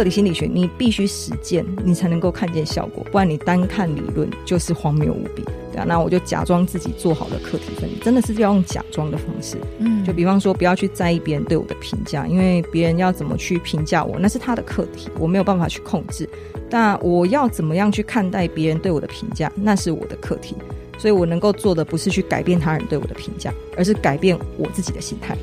个体心理学，你必须实践，你才能够看见效果，不然你单看理论就是荒谬无比。对啊，那我就假装自己做好了课题分离，真的是要用假装的方式。嗯，就比方说，不要去在意别人对我的评价，因为别人要怎么去评价我，那是他的课题，我没有办法去控制。但我要怎么样去看待别人对我的评价，那是我的课题。所以我能够做的不是去改变他人对我的评价，而是改变我自己的心态。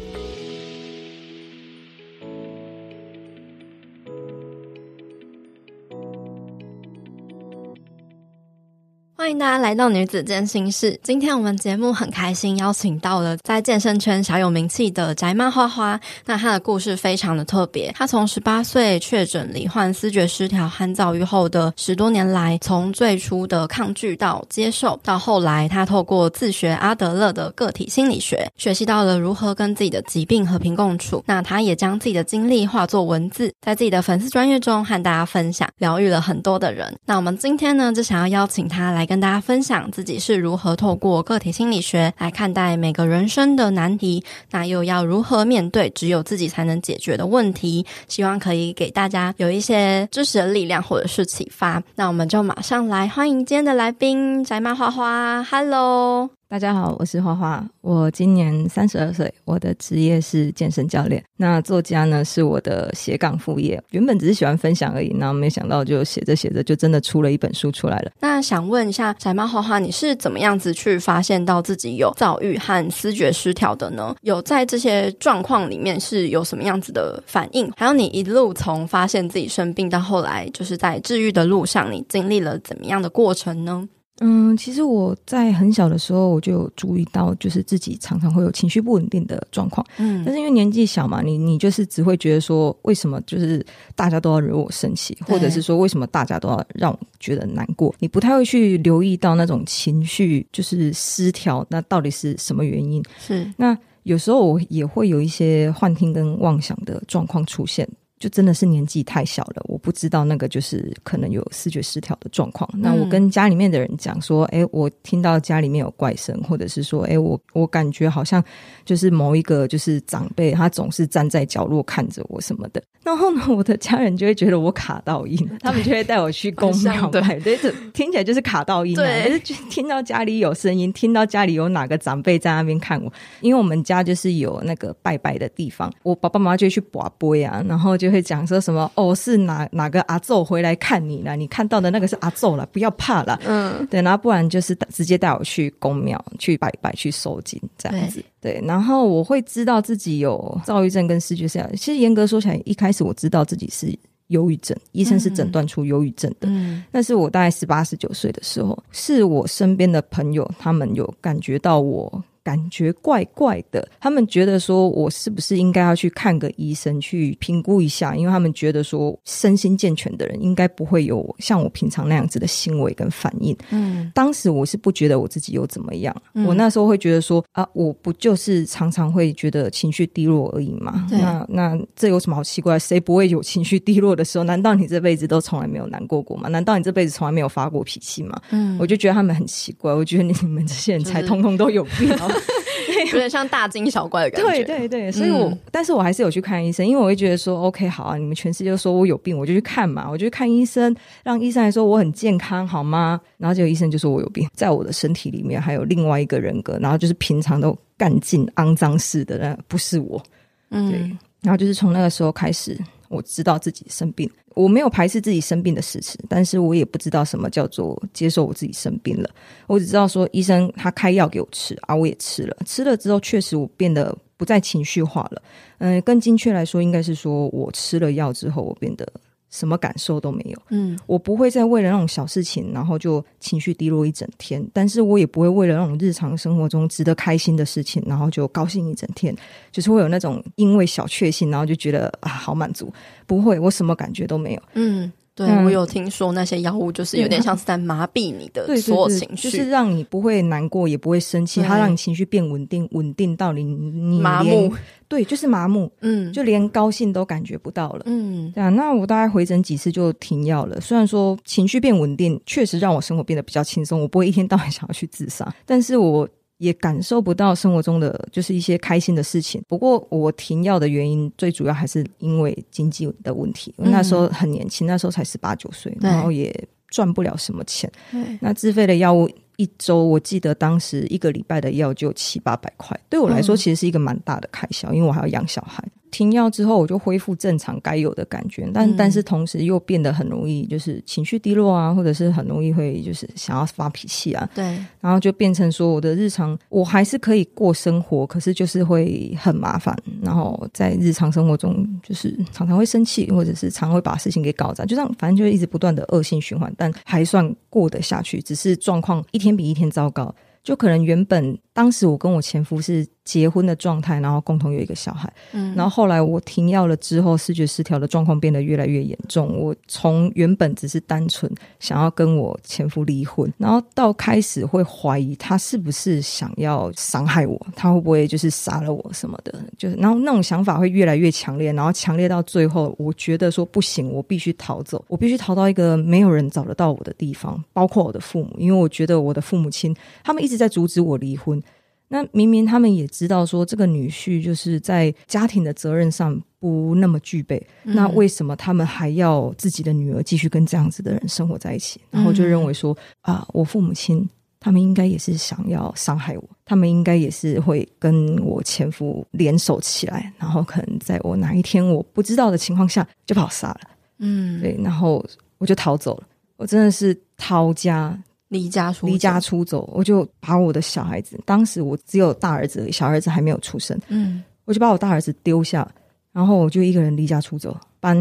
欢迎大家来到女子健心室。今天我们节目很开心邀请到了在健身圈小有名气的宅妈花花。那她的故事非常的特别。她从十八岁确诊罹患思觉失调和躁郁后的十多年来，从最初的抗拒到接受，到后来她透过自学阿德勒的个体心理学，学习到了如何跟自己的疾病和平共处。那她也将自己的经历化作文字，在自己的粉丝专业中和大家分享，疗愈了很多的人。那我们今天呢，就想要邀请她来跟跟大家分享自己是如何透过个体心理学来看待每个人生的难题，那又要如何面对只有自己才能解决的问题？希望可以给大家有一些知识的力量或者是启发。那我们就马上来欢迎今天的来宾宅妈花花，Hello。大家好，我是花花，我今年三十二岁，我的职业是健身教练。那作家呢是我的斜杠副业，原本只是喜欢分享而已，然后没想到就写着写着就真的出了一本书出来了。那想问一下宅妈花花，你是怎么样子去发现到自己有躁郁和思觉失调的呢？有在这些状况里面是有什么样子的反应？还有你一路从发现自己生病到后来就是在治愈的路上，你经历了怎么样的过程呢？嗯，其实我在很小的时候我就有注意到，就是自己常常会有情绪不稳定的状况。嗯，但是因为年纪小嘛，你你就是只会觉得说，为什么就是大家都要惹我生气，或者是说为什么大家都要让我觉得难过？你不太会去留意到那种情绪就是失调，那到底是什么原因？是那有时候我也会有一些幻听跟妄想的状况出现。就真的是年纪太小了，我不知道那个就是可能有视觉失调的状况。嗯、那我跟家里面的人讲说，哎、欸，我听到家里面有怪声，或者是说，哎、欸，我我感觉好像就是某一个就是长辈，他总是站在角落看着我什么的。然后呢，我的家人就会觉得我卡到音，他们就会带我去公庙，拜，对，这听起来就是卡到音、啊。对，就是听到家里有声音，听到家里有哪个长辈在那边看我，因为我们家就是有那个拜拜的地方，我爸爸妈妈就会去拔杯啊，然后就。就会讲说什么哦，是哪哪个阿昼回来看你了？你看到的那个是阿昼了，不要怕了。嗯，对，然后不然就是直接带我去宫庙去拜拜去收惊这样子。对，然后我会知道自己有躁郁症跟失觉失调。其实严格说起来，一开始我知道自己是忧郁症，医生是诊断出忧郁症的。嗯，但是我大概十八十九岁的时候，是我身边的朋友他们有感觉到我。感觉怪怪的，他们觉得说，我是不是应该要去看个医生去评估一下？因为他们觉得说，身心健全的人应该不会有像我平常那样子的行为跟反应。嗯，当时我是不觉得我自己有怎么样，嗯、我那时候会觉得说，啊，我不就是常常会觉得情绪低落而已嘛？那那这有什么好奇怪？谁不会有情绪低落的时候？难道你这辈子都从来没有难过过吗？难道你这辈子从来没有发过脾气吗？嗯，我就觉得他们很奇怪，我觉得你们这些人才通通都有病。就是 有点像大惊小怪的感觉。对对对，所以我，嗯、但是我还是有去看医生，因为我会觉得说，OK，好啊，你们全世界都说我有病，我就去看嘛，我就去看医生，让医生来说我很健康，好吗？然后结果医生就说我有病，在我的身体里面还有另外一个人格，然后就是平常都干净肮脏似的，那不是我。嗯，对，然后就是从那个时候开始。我知道自己生病，我没有排斥自己生病的事实，但是我也不知道什么叫做接受我自己生病了。我只知道说医生他开药给我吃啊，我也吃了，吃了之后确实我变得不再情绪化了。嗯，更精确来说，应该是说我吃了药之后，我变得。什么感受都没有，嗯，我不会再为了那种小事情，然后就情绪低落一整天，但是我也不会为了那种日常生活中值得开心的事情，然后就高兴一整天，就是会有那种因为小确幸，然后就觉得啊好满足，不会，我什么感觉都没有，嗯。对，我有听说那些药物就是有点像是在麻痹你的所有情绪，就是让你不会难过，也不会生气，它让你情绪变稳定，稳定到你你麻木。对，就是麻木，嗯，就连高兴都感觉不到了，嗯，对啊。那我大概回诊几次就停药了。虽然说情绪变稳定，确实让我生活变得比较轻松，我不会一天到晚想要去自杀，但是我。也感受不到生活中的就是一些开心的事情。不过我停药的原因最主要还是因为经济的问题。嗯、那时候很年轻，那时候才十八九岁，然后也赚不了什么钱。那自费的药物。一周，我记得当时一个礼拜的药就七八百块，对我来说其实是一个蛮大的开销，因为我还要养小孩。停药之后，我就恢复正常该有的感觉，但、嗯、但是同时又变得很容易就是情绪低落啊，或者是很容易会就是想要发脾气啊。对，然后就变成说我的日常我还是可以过生活，可是就是会很麻烦。然后在日常生活中就是常常会生气，或者是常会把事情给搞砸，就这样反正就一直不断的恶性循环，但还算过得下去，只是状况一天比一天糟糕。就可能原本当时我跟我前夫是结婚的状态，然后共同有一个小孩，嗯，然后后来我停药了之后，视觉失调的状况变得越来越严重。我从原本只是单纯想要跟我前夫离婚，然后到开始会怀疑他是不是想要伤害我，他会不会就是杀了我什么的，就是然后那种想法会越来越强烈，然后强烈到最后，我觉得说不行，我必须逃走，我必须逃到一个没有人找得到我的地方，包括我的父母，因为我觉得我的父母亲他们一直在阻止我离婚。那明明他们也知道说，这个女婿就是在家庭的责任上不那么具备，嗯、那为什么他们还要自己的女儿继续跟这样子的人生活在一起？然后就认为说，嗯、啊，我父母亲他们应该也是想要伤害我，他们应该也是会跟我前夫联手起来，然后可能在我哪一天我不知道的情况下就把我杀了。嗯，对，然后我就逃走了，我真的是逃家。离家出离家出走，我就把我的小孩子，当时我只有大儿子，小儿子还没有出生，嗯，我就把我大儿子丢下，然后我就一个人离家出走，搬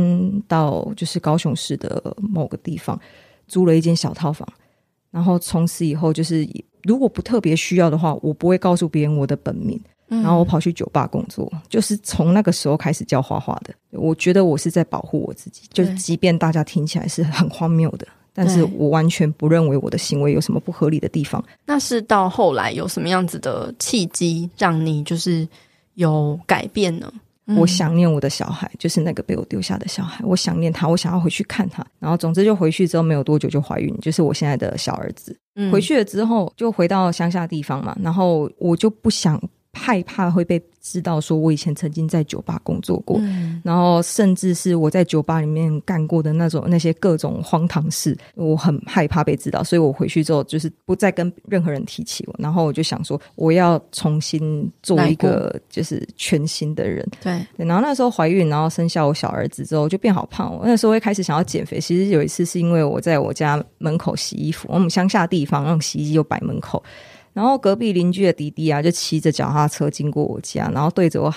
到就是高雄市的某个地方，租了一间小套房，然后从此以后就是如果不特别需要的话，我不会告诉别人我的本名，然后我跑去酒吧工作，就是从那个时候开始教画画的，我觉得我是在保护我自己，就即便大家听起来是很荒谬的。但是我完全不认为我的行为有什么不合理的地方。那是到后来有什么样子的契机让你就是有改变呢？嗯、我想念我的小孩，就是那个被我丢下的小孩。我想念他，我想要回去看他。然后总之就回去之后没有多久就怀孕，就是我现在的小儿子。嗯、回去了之后就回到乡下地方嘛，然后我就不想。害怕会被知道，说我以前曾经在酒吧工作过，嗯、然后甚至是我在酒吧里面干过的那种那些各种荒唐事，我很害怕被知道，所以我回去之后就是不再跟任何人提起我。然后我就想说，我要重新做一个就是全新的人。对，对，然后那时候怀孕，然后生下我小儿子之后就变好胖。我那时候会开始想要减肥。其实有一次是因为我在我家门口洗衣服，我们乡下地方那种洗衣机就摆门口。然后隔壁邻居的弟弟啊，就骑着脚踏车经过我家，然后对着我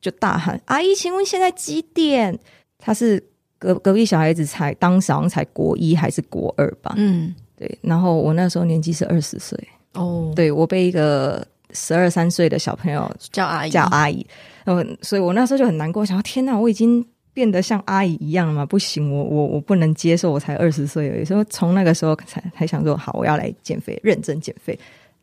就大喊：“阿姨，请问现在几点？”他是隔隔壁小孩子才当时好像才国一还是国二吧？嗯，对。然后我那时候年纪是二十岁哦，对，我被一个十二三岁的小朋友叫阿姨，叫阿姨。嗯，所以我那时候就很难过，想说天哪，我已经变得像阿姨一样了吗？不行，我我我不能接受，我才二十岁而已。所以从那个时候才才想说，好，我要来减肥，认真减肥。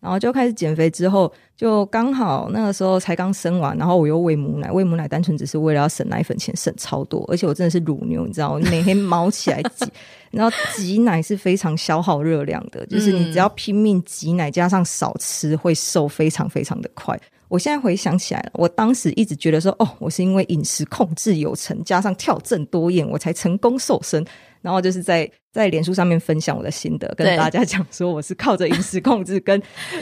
然后就开始减肥，之后就刚好那个时候才刚生完，然后我又喂母奶，喂母奶单纯只是为了要省奶粉钱，省超多，而且我真的是乳牛，你知道，每天卯起来挤，然后挤奶是非常消耗热量的，就是你只要拼命挤奶，加上少吃，会瘦非常非常的快。我现在回想起来了，我当时一直觉得说，哦，我是因为饮食控制有成，加上跳郑多燕，我才成功瘦身。然后就是在在脸书上面分享我的心得，跟大家讲说我是靠着饮食控制 跟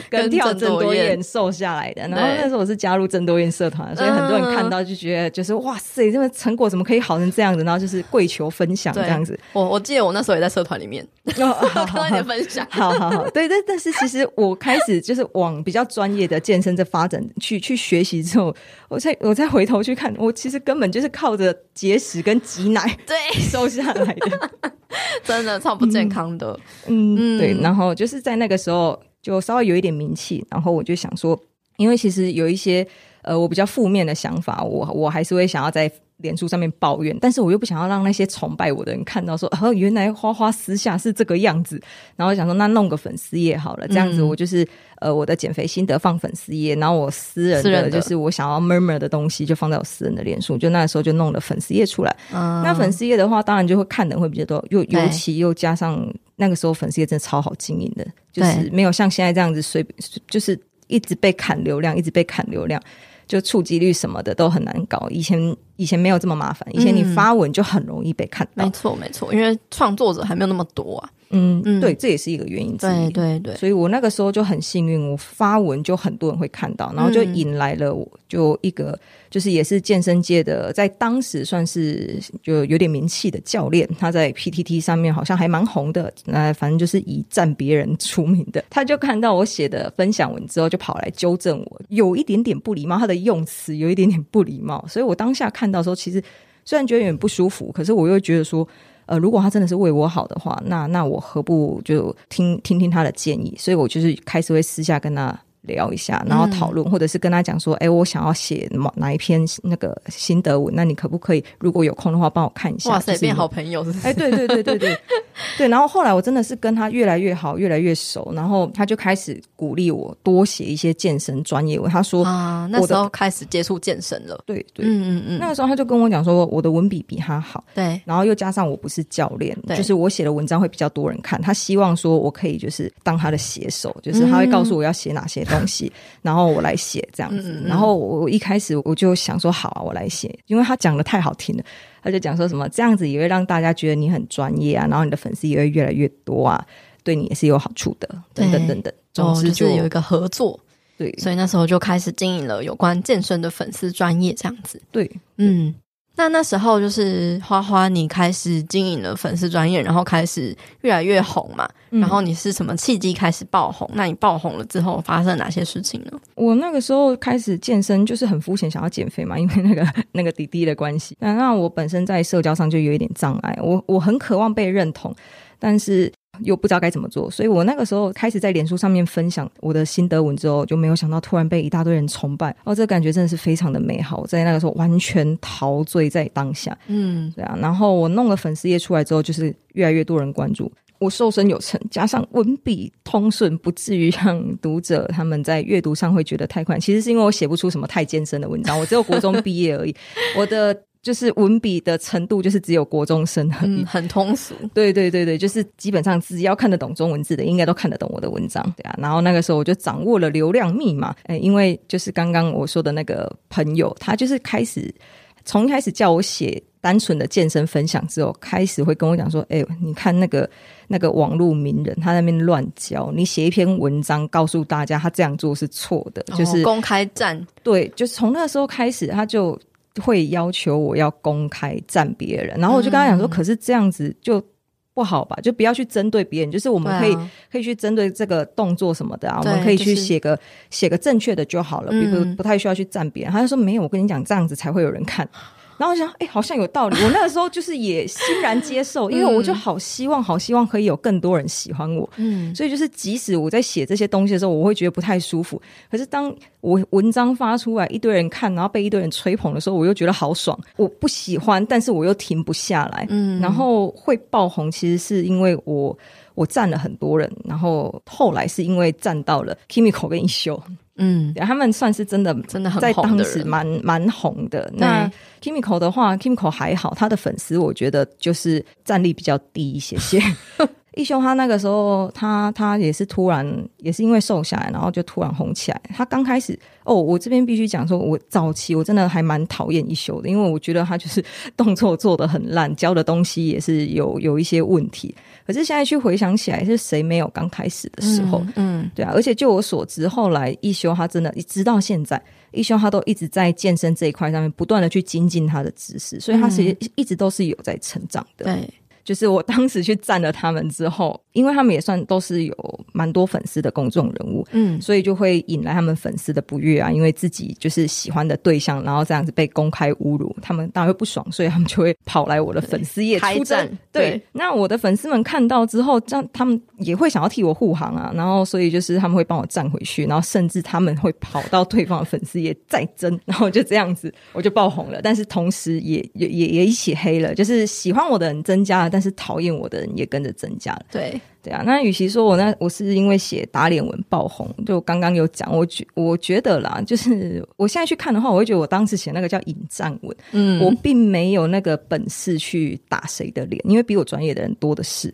跟跳郑多燕瘦下来的。然后那时候我是加入郑多燕社团，所以很多人看到就觉得就是哇塞，这个成果怎么可以好成这样子？然后就是跪求分享这样子。我我记得我那时候也在社团里面，看到你的分享，好好好，对但。但是其实我开始就是往比较专业的健身这发展去去学习之后，我再我再回头去看，我其实根本就是靠着节食跟挤奶对瘦下来的。真的超不健康的，嗯，嗯对，然后就是在那个时候就稍微有一点名气，然后我就想说，因为其实有一些呃我比较负面的想法，我我还是会想要在脸书上面抱怨，但是我又不想要让那些崇拜我的人看到说，哦，原来花花私下是这个样子，然后我想说那弄个粉丝页好了，这样子我就是。嗯呃，我的减肥心得放粉丝页，然后我私人的就是我想要 murmur 的东西，就放在我私人的脸书，就那时候就弄了粉丝页出来。嗯，那粉丝页的话，当然就会看的人会比较多，又尤其又加上那个时候粉丝页真的超好经营的，就是没有像现在这样子随就是一直被砍流量，一直被砍流量，就触及率什么的都很难搞。以前以前没有这么麻烦，以前你发文就很容易被看到。嗯、没错没错，因为创作者还没有那么多啊。嗯嗯，对，这也是一个原因之一。对对对，所以我那个时候就很幸运，我发文就很多人会看到，然后就引来了我就一个就是也是健身界的，在当时算是就有点名气的教练，他在 PTT 上面好像还蛮红的，那反正就是以赞别人出名的。他就看到我写的分享文之后，就跑来纠正我，有一点点不礼貌，他的用词有一点点不礼貌，所以我当下看到的时候，其实虽然觉得有点不舒服，可是我又觉得说。呃，如果他真的是为我好的话，那那我何不就听听听他的建议？所以我就是开始会私下跟他。聊一下，然后讨论，嗯、或者是跟他讲说，哎，我想要写哪哪一篇那个心得文，那你可不可以，如果有空的话，帮我看一下？哇塞，变好朋友是不是？哎，对对对对对 对。然后后来我真的是跟他越来越好，越来越熟，然后他就开始鼓励我多写一些健身专业文。他说啊，那时候开始接触健身了。对对，嗯嗯嗯。那个时候他就跟我讲说，我的文笔比他好。对。然后又加上我不是教练，就是我写的文章会比较多人看。他希望说我可以就是当他的写手，就是他会告诉我要写哪些东西，然后。我来写这样子，然后我一开始我就想说好啊，我来写，因为他讲的太好听了，他就讲说什么这样子也会让大家觉得你很专业啊，然后你的粉丝也会越来越多啊，对你也是有好处的，等等等等。总之就，就是有一个合作，对，所以那时候就开始经营了有关健身的粉丝专业这样子，对，嗯。那那时候就是花花，你开始经营了粉丝专业，然后开始越来越红嘛。嗯、然后你是什么契机开始爆红？那你爆红了之后发生了哪些事情呢？我那个时候开始健身，就是很肤浅，想要减肥嘛，因为那个那个弟弟的关系。那那我本身在社交上就有一点障碍，我我很渴望被认同，但是。又不知道该怎么做，所以我那个时候开始在脸书上面分享我的心得文之后，就没有想到突然被一大堆人崇拜，哦，这个感觉真的是非常的美好，在那个时候完全陶醉在当下，嗯，对啊。然后我弄了粉丝页出来之后，就是越来越多人关注，我瘦身有成，加上文笔通顺，不至于让读者他们在阅读上会觉得太快。其实是因为我写不出什么太艰深的文章，我只有国中毕业而已，我的。就是文笔的程度，就是只有国中生而已，嗯，很通俗。对对对对，就是基本上只要看得懂中文字的，应该都看得懂我的文章，对啊。然后那个时候我就掌握了流量密码，哎，因为就是刚刚我说的那个朋友，他就是开始从一开始叫我写单纯的健身分享之后，开始会跟我讲说，哎，你看那个那个网络名人他在那边乱教，你写一篇文章告诉大家他这样做是错的，就是、哦、公开战。对，就是从那时候开始，他就。会要求我要公开赞别人，然后我就跟他讲说：“嗯、可是这样子就不好吧？就不要去针对别人，就是我们可以、啊、可以去针对这个动作什么的啊，我们可以去写个、就是、写个正确的就好了，比如不太需要去赞别人。”他就说：“没有，我跟你讲，这样子才会有人看。”然后我想，哎、欸，好像有道理。我那个时候就是也欣然接受，因为我就好希望，好希望可以有更多人喜欢我。嗯，所以就是即使我在写这些东西的时候，我会觉得不太舒服。可是当我文章发出来，一堆人看，然后被一堆人吹捧的时候，我又觉得好爽。我不喜欢，但是我又停不下来。嗯，然后会爆红，其实是因为我我站了很多人，然后后来是因为站到了 Kimiko 跟一休。嗯，他们算是真的，真的很在当时蛮蛮红的。那 Kimiko 的话，Kimiko 还好，他的粉丝我觉得就是战力比较低一些些。一休他那个时候，他他也是突然，也是因为瘦下来，然后就突然红起来。他刚开始哦，我这边必须讲说，我早期我真的还蛮讨厌一休的，因为我觉得他就是动作做得很烂，教的东西也是有有一些问题。可是现在去回想起来，是谁没有刚开始的时候？嗯，嗯对啊。而且就我所知，后来一休他真的，直到现在，一休他都一直在健身这一块上面不断的去精进他的知识，所以他其实一直都是有在成长的。对。就是我当时去赞了他们之后，因为他们也算都是有蛮多粉丝的公众人物，嗯，所以就会引来他们粉丝的不悦啊。因为自己就是喜欢的对象，然后这样子被公开侮辱，他们当然会不爽，所以他们就会跑来我的粉丝页出战。对，对那我的粉丝们看到之后，这样他们也会想要替我护航啊。然后所以就是他们会帮我站回去，然后甚至他们会跑到对方的粉丝页再争，然后就这样子我就爆红了。但是同时也也也也一起黑了，就是喜欢我的人增加了。但是讨厌我的人也跟着增加了。对对啊，那与其说我那我是因为写打脸文爆红，就刚刚有讲，我觉我觉得啦，就是我现在去看的话，我会觉得我当时写那个叫引战文，嗯，我并没有那个本事去打谁的脸，因为比我专业的人多的是。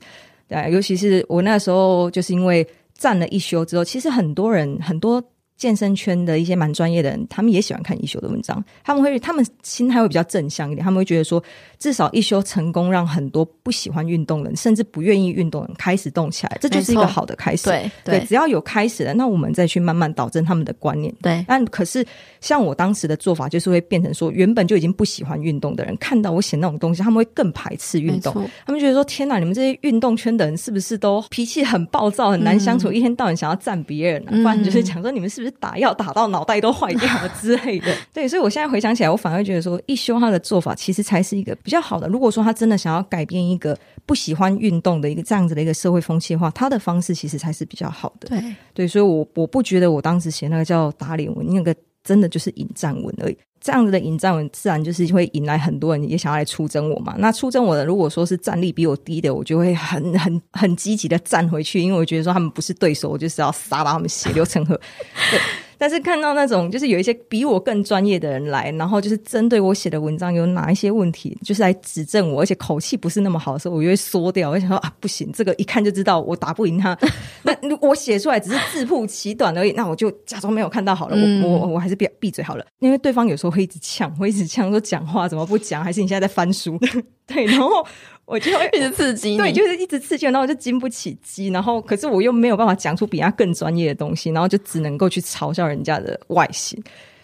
对啊，尤其是我那时候就是因为站了一休之后，其实很多人很多健身圈的一些蛮专业的人，他们也喜欢看一休的文章，他们会他们心态会比较正向一点，他们会觉得说，至少一休成功让很多不喜欢运动的人，甚至不愿意运动的人开始动起来，这就是一个好的开始。对对，对，只要有开始了，那我们再去慢慢导正他们的观念。对，但可是像我当时的做法，就是会变成说，原本就已经不喜欢运动的人，看到我写那种东西，他们会更排斥运动，他们觉得说，天哪，你们这些运动圈的人是不是都脾气很暴躁，很难相处，嗯、一天到晚想要占别人、啊，不然就是讲说你们是不是打药打到脑袋都坏掉了之类的。对，所以我现在回想起来，我反而觉得说，一休他的做法其实才是一个比较好的。如果说他真的想要改变一个不喜欢运动的一个这样子的一个社会风气的话，他的方式其实才是比较好的。对对，所以我我不觉得我当时写那个叫打脸文，那个真的就是引战文而已。这样子的引战文，自然就是会引来很多人也想要来出征我嘛。那出征我的，如果说是战力比我低的，我就会很 很很积极的站回去，因为我觉得说他们不是对手，我就是要杀到他们血流成河。但是看到那种就是有一些比我更专业的人来，然后就是针对我写的文章有哪一些问题，就是来指正我，而且口气不是那么好的时候，我就会缩掉。我想说啊，不行，这个一看就知道我打不赢他。那我写出来只是自曝其短而已，那我就假装没有看到好了。我我我还是闭闭嘴好了，因为对方有时候会一直呛，会一直呛说讲话怎么不讲？还是你现在在翻书？对，然后。我就会一直刺激，对，就是一直刺激，然后我就经不起激，然后可是我又没有办法讲出比他更专业的东西，然后就只能够去嘲笑人家的外形，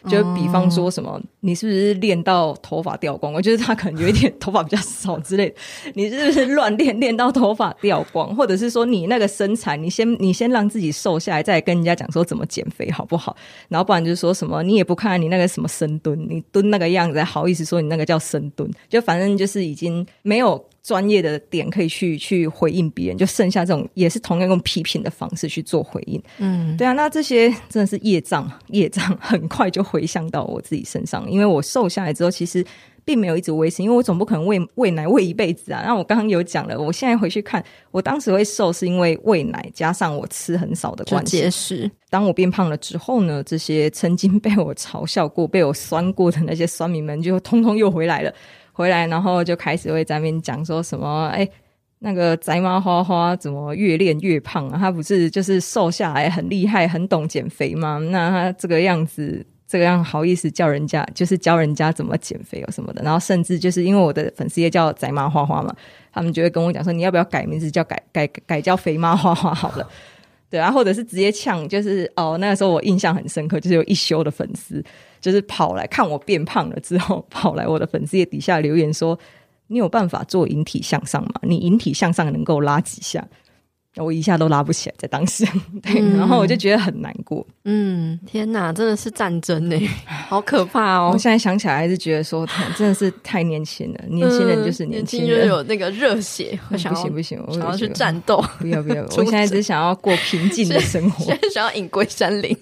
就比方说什么，哦、你是不是练到头发掉光？我觉得他可能有一点 头发比较少之类的，你是不是乱练练到头发掉光？或者是说你那个身材，你先你先让自己瘦下来，再跟人家讲说怎么减肥好不好？然后不然就是说什么你也不看你那个什么深蹲，你蹲那个样子，还好意思说你那个叫深蹲？就反正就是已经没有。专业的点可以去去回应别人，就剩下这种也是同样用批评的方式去做回应。嗯，对啊，那这些真的是业障，业障很快就回向到我自己身上。因为我瘦下来之后，其实并没有一直维持，因为我总不可能喂喂奶喂一辈子啊。那我刚刚有讲了，我现在回去看，我当时会瘦是因为喂奶加上我吃很少的关系。结实，当我变胖了之后呢，这些曾经被我嘲笑过、被我酸过的那些酸民们，就通通又回来了。回来，然后就开始会在那边讲说什么？哎，那个宅妈花花怎么越练越胖啊？她不是就是瘦下来很厉害，很懂减肥吗？那她这个样子，这个样好意思叫人家，就是教人家怎么减肥哦什么的。然后甚至就是因为我的粉丝也叫宅妈花花嘛，他们就会跟我讲说，你要不要改名字叫改改改叫肥妈花花好了？对啊，或者是直接呛，就是哦，那个时候我印象很深刻，就是有一休的粉丝。就是跑来看我变胖了之后，跑来我的粉丝页底下留言说：“你有办法做引体向上吗？你引体向上能够拉几下？”我一下都拉不起来，在当时，对，嗯、然后我就觉得很难过。嗯，天哪，真的是战争呢，好可怕哦！我现在想起来还是觉得说，真的是太年轻了。年轻人就是年轻人，嗯、有那个热血。我 想不行不行，我想要去战斗。不要 不要，我现在只想要过平静的 生活，现在想要隐归山林。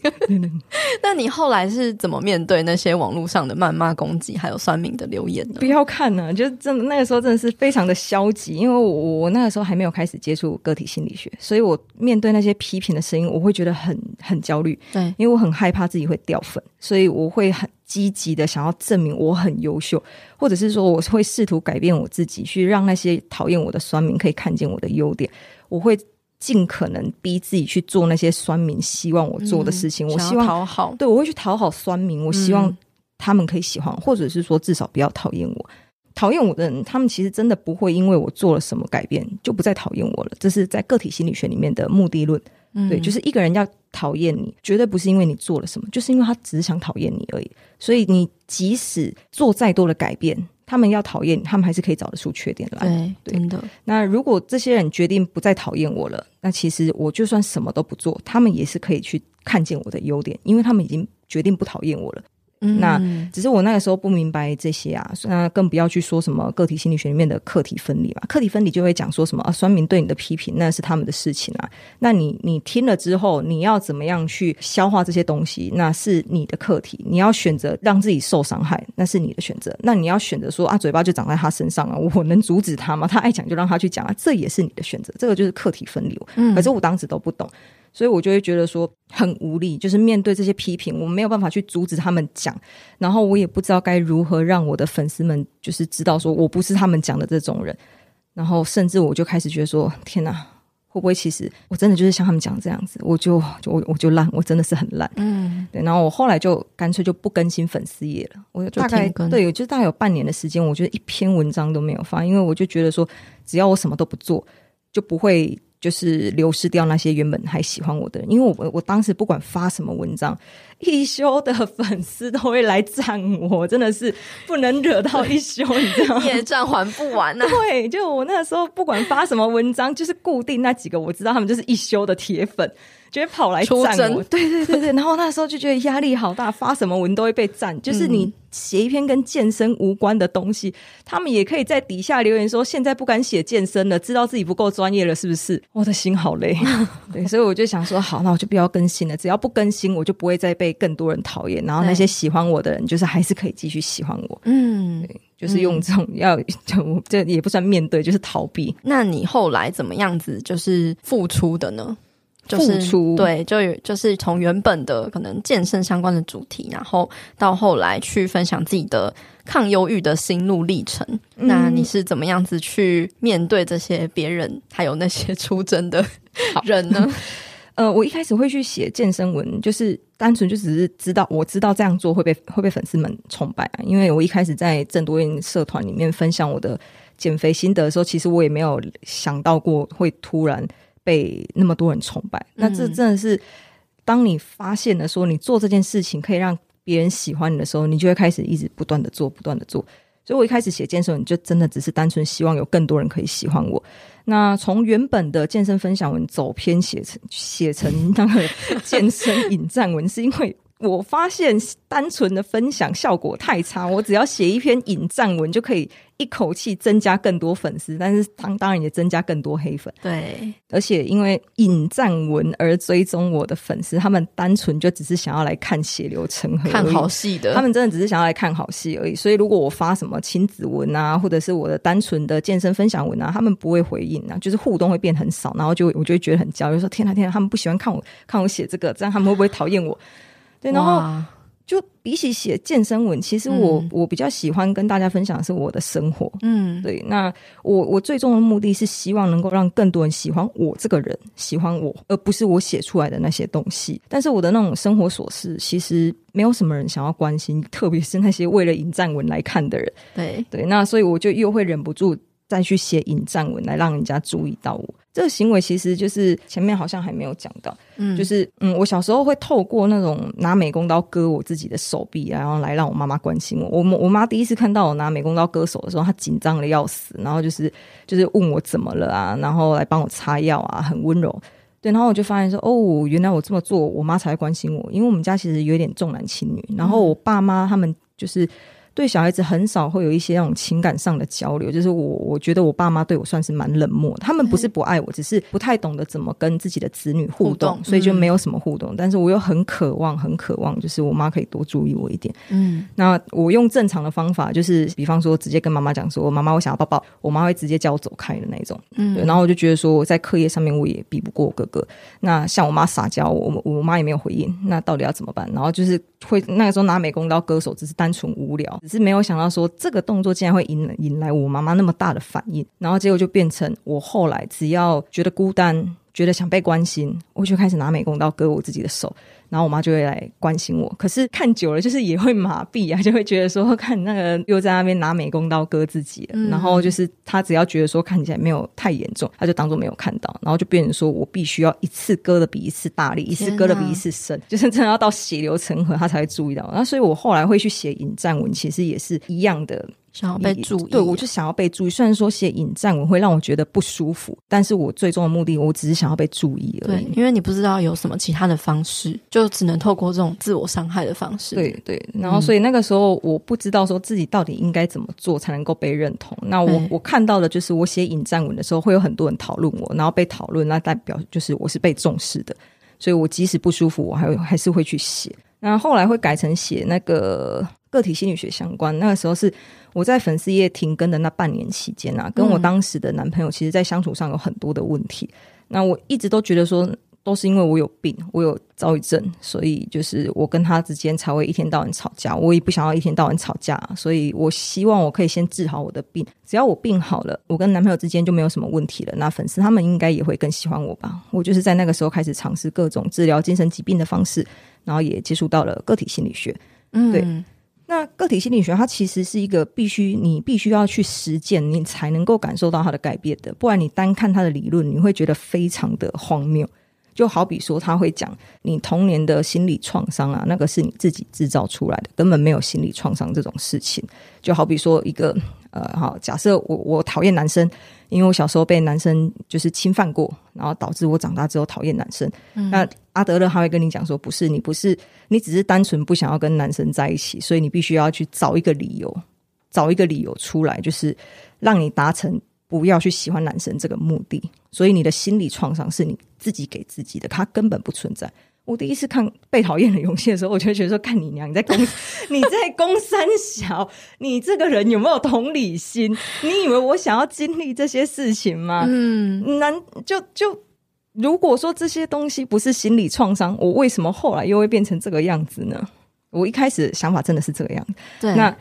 那你后来是怎么面对那些网络上的谩骂攻击，还有酸民的留言呢？不要看呢、啊，就是真的那个时候真的是非常的消极，因为我我那个时候还没有开始接触个体心理学。所以我面对那些批评的声音，我会觉得很很焦虑，对，因为我很害怕自己会掉粉，所以我会很积极的想要证明我很优秀，或者是说我会试图改变我自己，去让那些讨厌我的酸民可以看见我的优点。我会尽可能逼自己去做那些酸民希望我做的事情。嗯、我希望讨好，对，我会去讨好酸民，我希望他们可以喜欢，或者是说至少不要讨厌我。讨厌我的人，他们其实真的不会因为我做了什么改变就不再讨厌我了。这是在个体心理学里面的目的论。嗯、对，就是一个人要讨厌你，绝对不是因为你做了什么，就是因为他只是想讨厌你而已。所以你即使做再多的改变，他们要讨厌你，他们还是可以找得出缺点来。对，对真的。那如果这些人决定不再讨厌我了，那其实我就算什么都不做，他们也是可以去看见我的优点，因为他们已经决定不讨厌我了。那只是我那个时候不明白这些啊，那更不要去说什么个体心理学里面的课题分离嘛。课题分离就会讲说什么啊，酸民对你的批评那是他们的事情啊。那你你听了之后，你要怎么样去消化这些东西，那是你的课题。你要选择让自己受伤害，那是你的选择。那你要选择说啊，嘴巴就长在他身上啊，我能阻止他吗？他爱讲就让他去讲啊，这也是你的选择。这个就是课题分离。嗯，可是我当时都不懂。所以我就会觉得说很无力，就是面对这些批评，我没有办法去阻止他们讲，然后我也不知道该如何让我的粉丝们就是知道说我不是他们讲的这种人，然后甚至我就开始觉得说天哪，会不会其实我真的就是像他们讲这样子，我就就我我就烂，我真的是很烂。嗯，对。然后我后来就干脆就不更新粉丝页了，我就大概对，就大概有半年的时间，我觉得一篇文章都没有发，因为我就觉得说，只要我什么都不做，就不会。就是流失掉那些原本还喜欢我的人，因为我我当时不管发什么文章，一休的粉丝都会来赞我，真的是不能惹到一休，你知道吗？业障还不完呢、啊。对，就我那时候不管发什么文章，就是固定那几个，我知道他们就是一休的铁粉。就会跑来赞我，对对对对，然后那时候就觉得压力好大，发什么文都会被赞。就是你写一篇跟健身无关的东西，他们也可以在底下留言说：“现在不敢写健身了，知道自己不够专业了，是不是？”我的心好累。对，所以我就想说，好，那我就不要更新了。只要不更新，我就不会再被更多人讨厌。然后那些喜欢我的人，就是还是可以继续喜欢我。嗯，对，就是用这种要就这也不算面对，就是逃避。那你后来怎么样子，就是付出的呢？就是出对，就就是从原本的可能健身相关的主题，然后到后来去分享自己的抗忧郁的心路历程。嗯。那你是怎么样子去面对这些别人，还有那些出征的人呢？呃，我一开始会去写健身文，就是单纯就只是知道，我知道这样做会被会被粉丝们崇拜啊。因为我一开始在郑多燕社团里面分享我的减肥心得的时候，其实我也没有想到过会突然。被那么多人崇拜，那这真的是，当你发现了说你做这件事情可以让别人喜欢你的时候，你就会开始一直不断的做，不断的做。所以我一开始写健身你，就真的只是单纯希望有更多人可以喜欢我。那从原本的健身分享文走偏写成写成那个健身引战文，是因为。我发现单纯的分享效果太差，我只要写一篇引战文就可以一口气增加更多粉丝，但是当当然也增加更多黑粉。对，而且因为引战文而追踪我的粉丝，他们单纯就只是想要来看血流成河，看好戏的。他们真的只是想要来看好戏而已。所以如果我发什么亲子文啊，或者是我的单纯的健身分享文啊，他们不会回应啊，就是互动会变很少，然后就我就会觉得很焦虑，说天哪天哪，他们不喜欢看我看我写这个，这样他们会不会讨厌我？对，然后就比起写健身文，其实我、嗯、我比较喜欢跟大家分享的是我的生活。嗯，对，那我我最终的目的是希望能够让更多人喜欢我这个人，喜欢我，而不是我写出来的那些东西。但是我的那种生活琐事，其实没有什么人想要关心，特别是那些为了引战文来看的人。对对，那所以我就又会忍不住再去写引战文来让人家注意到我。这个行为其实就是前面好像还没有讲到，嗯，就是嗯，我小时候会透过那种拿美工刀割我自己的手臂，然后来让我妈妈关心我。我我妈第一次看到我拿美工刀割手的时候，她紧张的要死，然后就是就是问我怎么了啊，然后来帮我擦药啊，很温柔。对，然后我就发现说，哦，原来我这么做，我妈才会关心我，因为我们家其实有点重男轻女，然后我爸妈他们就是。对小孩子很少会有一些那种情感上的交流，就是我我觉得我爸妈对我算是蛮冷漠的，他们不是不爱我，只是不太懂得怎么跟自己的子女互动，互动，所以就没有什么互动。嗯。但是我又很渴望，很渴望，就是我妈可以多注意我一点。嗯，那我用正常的方法，就是比方说直接跟妈妈讲说，妈妈我想要抱抱，我妈会直接叫我走开的那种。嗯，对，然后我就觉得说我在课业上面我也比不过我哥哥。那像我妈撒娇，我我妈也没有回应，那到底要怎么办？然后就是会那个时候拿美工刀割手，只是单纯无聊。只是没有想到说这个动作竟然会引引来我妈妈那么大的反应，然后结果就变成我后来只要觉得孤单，觉得想被关心，我就开始拿美工刀割我自己的手。然后我妈就会来关心我，可是看久了就是也会麻痹啊，就会觉得说 看那个又在那边拿美工刀割自己，嗯，然后就是她只要觉得说看起来没有太严重，她就当做没有看到，然后就变成说我必须要一次割的比一次大力，一次割的比一次深，就是真的要到血流成河，她才会注意到。那所以我后来会去写引战文，其实也是一样的。想要被注意，对，我就想要被注意。虽然说写引战文会让我觉得不舒服，但是我最终的目的，我只是想要被注意而已。对，因为你不知道有什么其他的方式，就只能透过这种自我伤害的方式。对对，然后所以那个时候我不知道说自己到底应该怎么做才能够被认同。那我我看到的就是我写引战文的时候，会有很多人讨论我，然后被讨论，那代表就是我是被重视的。所以我即使不舒服，我还还是会去写。那后来会改成写那个个体心理学相关。那个时候是我在粉丝页停更的那半年期间啊，跟我当时的男朋友，其实在相处上有很多的问题。那我一直都觉得说，都是因为我有病，我有躁郁症，所以就是我跟他之间才会一天到晚吵架。我也不想要一天到晚吵架，所以我希望我可以先治好我的病。只要我病好了，我跟男朋友之间就没有什么问题了。那粉丝他们应该也会更喜欢我吧？我就是在那个时候开始尝试各种治疗精神疾病的方式，然后也接触到了个体心理学。嗯，对。那个体心理学它其实是一个必须你必须要去实践，你才能够感受到它的改变的。不然你单看它的理论，你会觉得非常的荒谬。就好比说，他会讲你童年的心理创伤啊，那个是你自己制造出来的，根本没有心理创伤这种事情。就好比说一个呃，好，假设我我讨厌男生，因为我小时候被男生就是侵犯过，然后导致我长大之后讨厌男生。嗯、那阿德勒他会跟你讲说，不是你不是你只是单纯不想要跟男生在一起，所以你必须要去找一个理由，找一个理由出来，就是让你达成。不要去喜欢男生这个目的，所以你的心理创伤是你自己给自己的，它根本不存在。我第一次看《被讨厌的勇气》的时候，我就觉得说：“看你娘，你在攻，你在攻三小，你这个人有没有同理心？你以为我想要经历这些事情吗？嗯，难就就如果说这些东西不是心理创伤，我为什么后来又会变成这个样子呢？我一开始想法真的是这个样子。对，那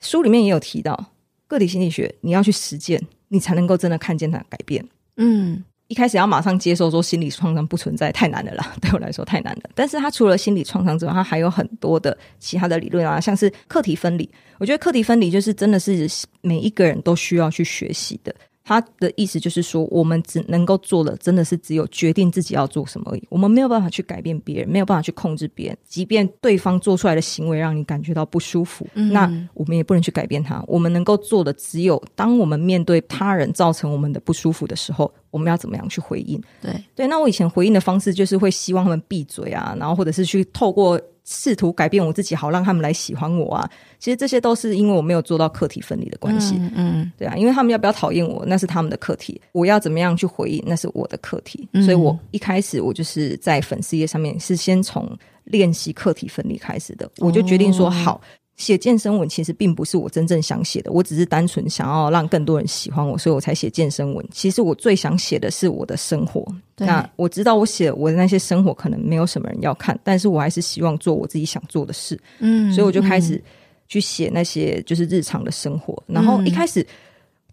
书里面也有提到个体心理学，你要去实践。你才能够真的看见它改变。嗯，一开始要马上接受说心理创伤不存在，太难了啦，对我来说太难了。但是它除了心理创伤之外，它还有很多的其他的理论啊，像是课题分离。我觉得课题分离就是真的是每一个人都需要去学习的。他的意思就是说，我们只能够做的，真的是只有决定自己要做什么而已。我们没有办法去改变别人，没有办法去控制别人。即便对方做出来的行为让你感觉到不舒服，嗯、那我们也不能去改变他。我们能够做的，只有当我们面对他人造成我们的不舒服的时候，我们要怎么样去回应？对对。那我以前回应的方式，就是会希望他们闭嘴啊，然后或者是去透过。试图改变我自己，好让他们来喜欢我啊！其实这些都是因为我没有做到课题分离的关系。嗯，嗯，对啊，因为他们要不要讨厌我，那是他们的课题；我要怎么样去回应，那是我的课题。嗯。所以我一开始我就是在粉丝页上面是先从练习课题分离开始的，我就决定说好。写健身文其实并不是我真正想写的，我只是单纯想要让更多人喜欢我，所以我才写健身文。其实我最想写的是我的生活。那我知道我写我的那些生活可能没有什么人要看，但是我还是希望做我自己想做的事。嗯，所以我就开始去写那些就是日常的生活。然后一开始，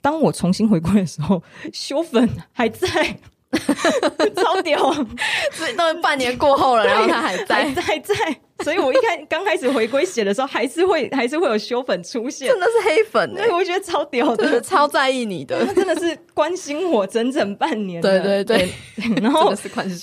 当我重新回归的时候，修粉还在。超屌！所以都半年过后了，然后他还在，还在，还在。所以我一开刚开始回归写的时候，还是会还是会有修粉出现，真的是黑粉哎！我觉得超屌的，超在意你的，他真的是关心我整整半年。对对对，然后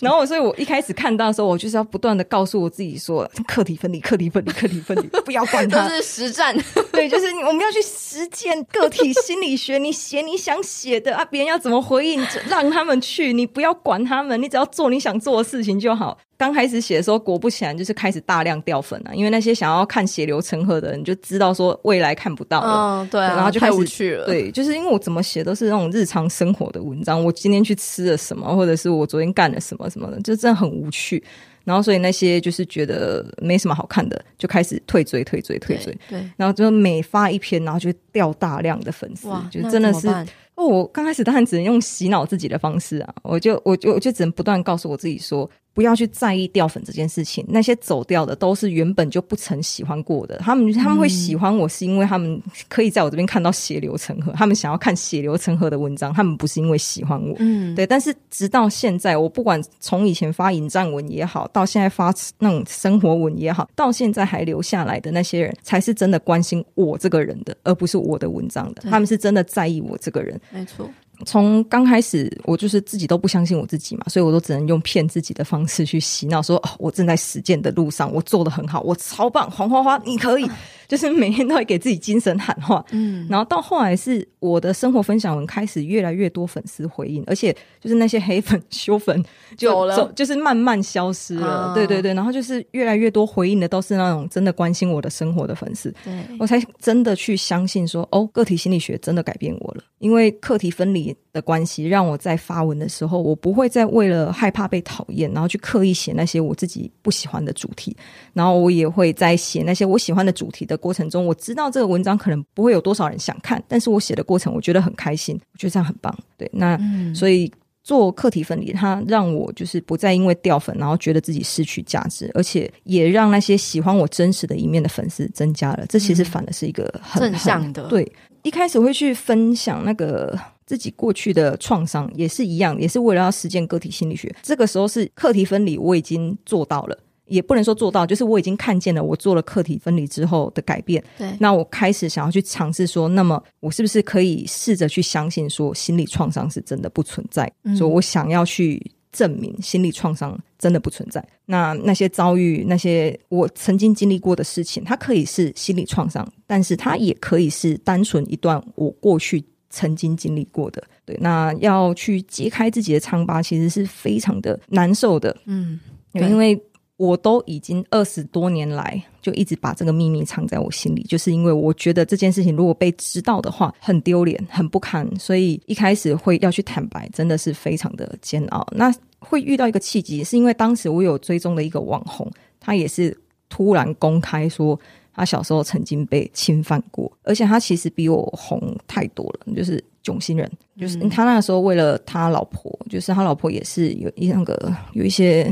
然后所以我一开始看到的时候，我就是要不断的告诉我自己说：课题分离，课题分离，课题分离，不要管 他。这是实战，对，就是我们要去实践个体心理学。你写你想写的啊，别人要怎么回应，让他们去。你不要管他们，你只要做你想做的事情就好。刚开始写的时候，果不其然，就是开始大量掉粉了。因为那些想要看血流成河的人，就知道说未来看不到了。哦，对然后就开始太无趣了。对，就是因为我怎么写都是那种日常生活的文章。我今天去吃了什么，或者是我昨天干了什么什么的，就真的很无趣。然后，所以那些就是觉得没什么好看的，就开始退追、退追、退追。对，然后就每发一篇，然后就掉大量的粉丝，就真的是。哦我刚开始当然只能用洗脑自己的方式啊，我就我就我就只能不断告诉我自己说，不要去在意掉粉这件事情。那些走掉的都是原本就不曾喜欢过的，他们他们会喜欢我是因为他们可以在我这边看到血流成河，他们想要看血流成河的文章，他们不是因为喜欢我。嗯，对。但是直到现在，我不管从以前发引战文也好，到现在发那种生活文也好，到现在还留下来的那些人，才是真的关心我这个人的，而不是我的文章的。他们是真的在意我这个人。没错。从刚开始，我就是自己都不相信我自己嘛，所以我都只能用骗自己的方式去洗脑，说哦，我正在实践的路上，我做得很好，我超棒，黄花花，你可以。就是每天都会给自己精神喊话，嗯，然后到后来是我的生活分享文开始越来越多粉丝回应，而且就是那些黑粉、修粉就走了，就是慢慢消失了，对对对，然后就是越来越多回应的都是那种真的关心我的生活的粉丝，对，我才真的去相信说，哦，个体心理学真的改变我了，因为课题分离的关系，让我在发文的时候，我不会再为了害怕被讨厌，然后去刻意写那些我自己不喜欢的主题，然后我也会在写那些我喜欢的主题的过程中，我知道这个文章可能不会有多少人想看，但是我写的过程我觉得很开心，我觉得这样很棒。对，那、嗯、所以做课题分离，它让我就是不再因为掉粉，然后觉得自己失去价值，而且也让那些喜欢我真实的一面的粉丝增加了。这其实反而是一个很正向的。对，一开始会去分享那个自己过去的创伤，也是一样，也是为了要实践个体心理学。这个时候是课题分离，我已经做到了。也不能说做到，就是我已经看见了，我做了课题分离之后的改变。对，那我开始想要去尝试说，那么我是不是可以试着去相信说，心理创伤是真的不存在？嗯，所以我想要去证明心理创伤真的不存在。那那些遭遇，那些我曾经经历过的事情，它可以是心理创伤，但是它也可以是单纯一段我过去曾经经历过的。对，那要去揭开自己的疮疤，其实是非常的难受的。嗯，因为。我都已经二十多年来就一直把这个秘密藏在我心里，就是因为我觉得这件事情如果被知道的话，很丢脸、很不堪，所以一开始会要去坦白，真的是非常的煎熬。那会遇到一个契机，是因为当时我有追踪的一个网红，他也是突然公开说他小时候曾经被侵犯过，而且他其实比我红太多了，就是囧星人，就是他那个时候为了他老婆，就是他老婆也是有一那个有一些。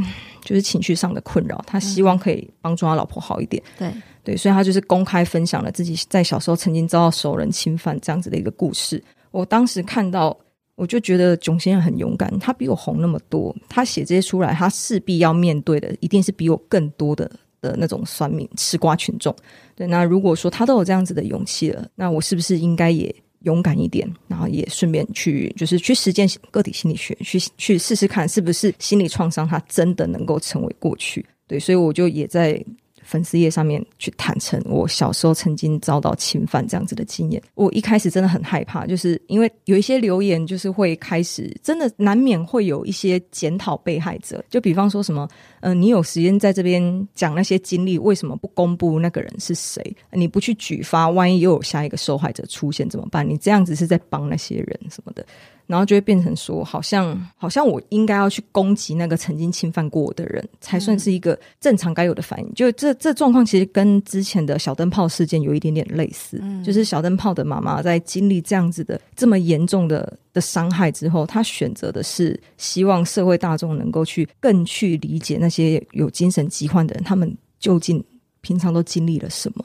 就是情绪上的困扰，他希望可以帮助他老婆好一点。对对，所以他就是公开分享了自己在小时候曾经遭到熟人侵犯这样子的一个故事。我当时看到，我就觉得囧先生很勇敢，他比我红那么多，他写这些出来，他势必要面对的一定是比我更多的的那种酸民吃瓜群众。对，那如果说他都有这样子的勇气了，那我是不是应该也？勇敢一点，然后也顺便去，就是去实践个体心理学，去去试试看，是不是心理创伤它真的能够成为过去。对，所以我就也在。粉丝页上面去坦诚，我小时候曾经遭到侵犯这样子的经验。我一开始真的很害怕，就是因为有一些留言，就是会开始真的难免会有一些检讨被害者。就比方说什么，嗯、你有时间在这边讲那些经历，为什么不公布那个人是谁？你不去举发，万一又有下一个受害者出现怎么办？你这样子是在帮那些人什么的。然后就会变成说，好像好像我应该要去攻击那个曾经侵犯过我的人，才算是一个正常该有的反应。就这这状况，其实跟之前的小灯泡事件有一点点类似。嗯，就是小灯泡的妈妈在经历这样子的这么严重的的伤害之后，她选择的是希望社会大众能够去更去理解那些有精神疾患的人，他们究竟平常都经历了什么。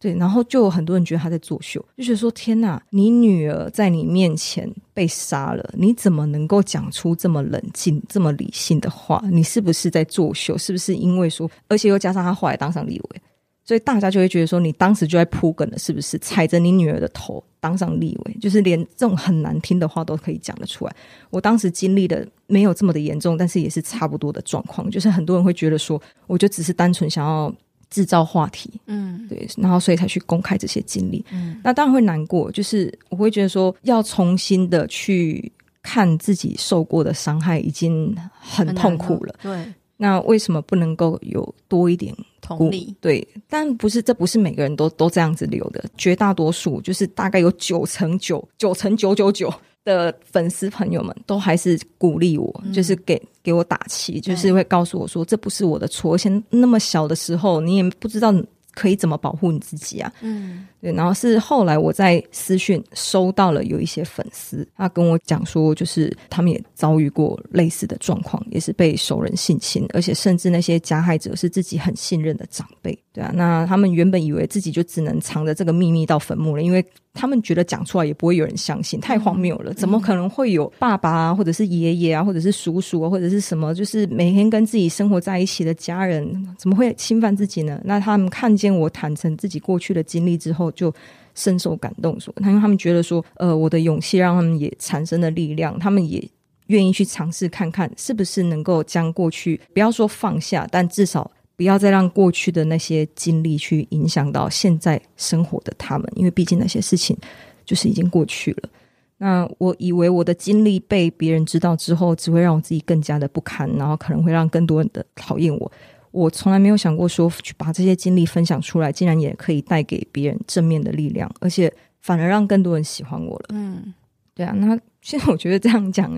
对，然后就有很多人觉得他在作秀，就觉得说：“天哪，你女儿在你面前被杀了，你怎么能够讲出这么冷静、这么理性的话？你是不是在作秀？是不是因为说，而且又加上他后来当上立委，所以大家就会觉得说，你当时就在铺梗了，是不是踩着你女儿的头当上立委？就是连这种很难听的话都可以讲得出来。我当时经历的没有这么的严重，但是也是差不多的状况，就是很多人会觉得说，我就只是单纯想要。”制造话题，嗯，对，然后所以才去公开这些经历，嗯，那当然会难过，就是我会觉得说，要重新的去看自己受过的伤害，已经很痛苦了，对，那为什么不能够有多一点同理？对，但不是，这不是每个人都都这样子留的，绝大多数就是大概有九成九，九成九九九。的粉丝朋友们都还是鼓励我，嗯、就是给给我打气，就是会告诉我说，这不是我的错，而且那么小的时候你也不知道可以怎么保护你自己啊。嗯，对。然后是后来我在私讯收到了有一些粉丝，他跟我讲说，就是他们也遭遇过类似的状况，也是被熟人性侵，而且甚至那些加害者是自己很信任的长辈。对啊，那他们原本以为自己就只能藏着这个秘密到坟墓了，因为。他们觉得讲出来也不会有人相信，太荒谬了！怎么可能会有爸爸啊，或者是爷爷啊，或者是叔叔啊，或者是什么，就是每天跟自己生活在一起的家人，怎么会侵犯自己呢？那他们看见我坦诚自己过去的经历之后，就深受感动，说，因为他们觉得说，呃，我的勇气让他们也产生了力量，他们也愿意去尝试看看，是不是能够将过去不要说放下，但至少。不要再让过去的那些经历去影响到现在生活的他们，因为毕竟那些事情就是已经过去了。那我以为我的经历被别人知道之后，只会让我自己更加的不堪，然后可能会让更多人的讨厌我。我从来没有想过说去把这些经历分享出来，竟然也可以带给别人正面的力量，而且反而让更多人喜欢我了。嗯，对啊。那现在我觉得这样讲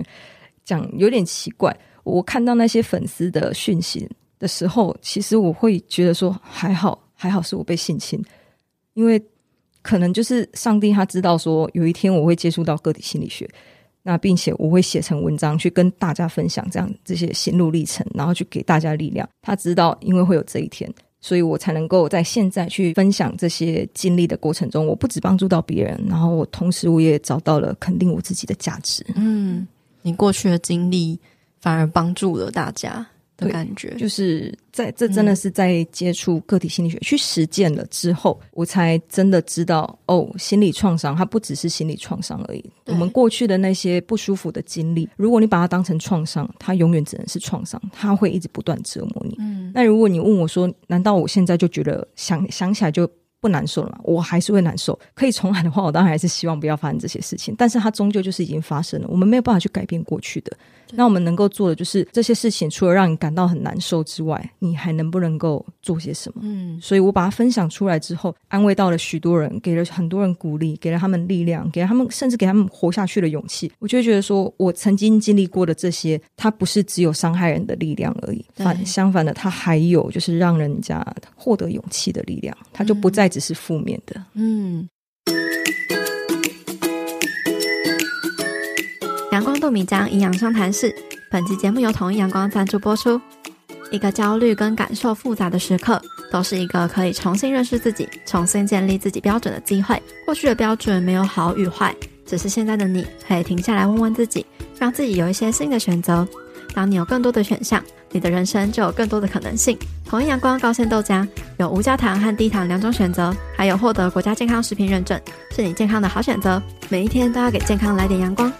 讲有点奇怪。我看到那些粉丝的讯息。的时候，其实我会觉得说还好，还好是我被性侵，因为可能就是上帝他知道说有一天我会接触到个体心理学，那并且我会写成文章去跟大家分享这样这些心路历程，然后去给大家力量。他知道，因为会有这一天，所以我才能够在现在去分享这些经历的过程中，我不止帮助到别人，然后我同时我也找到了肯定我自己的价值。嗯，你过去的经历反而帮助了大家。的感觉就是在这真的是在接触个体心理学、嗯、去实践了之后，我才真的知道哦，心理创伤它不只是心理创伤而已。我们过去的那些不舒服的经历，如果你把它当成创伤，它永远只能是创伤，它会一直不断折磨你。嗯，那如果你问我说，难道我现在就觉得想想起来就不难受了吗？我还是会难受。可以重来的话，我当然还是希望不要发生这些事情。但是它终究就是已经发生了，我们没有办法去改变过去的。那我们能够做的就是这些事情，除了让你感到很难受之外，你还能不能够做些什么？嗯，所以我把它分享出来之后，安慰到了许多人，给了很多人鼓励，给了他们力量，给了他们甚至给他们活下去的勇气。我就会觉得说，我曾经经历过的这些，它不是只有伤害人的力量而已，反相反的，它还有就是让人家获得勇气的力量，它就不再只是负面的。嗯。阳光度米浆营养相谈室，本期节目由统一阳光赞助播出。一个焦虑跟感受复杂的时刻，都是一个可以重新认识自己、重新建立自己标准的机会。过去的标准没有好与坏，只是现在的你可以停下来问问自己，让自己有一些新的选择。当你有更多的选项，你的人生就有更多的可能性。统一阳光高纤豆浆有无加糖和低糖两种选择，还有获得国家健康食品认证，是你健康的好选择。每一天都要给健康来点阳光。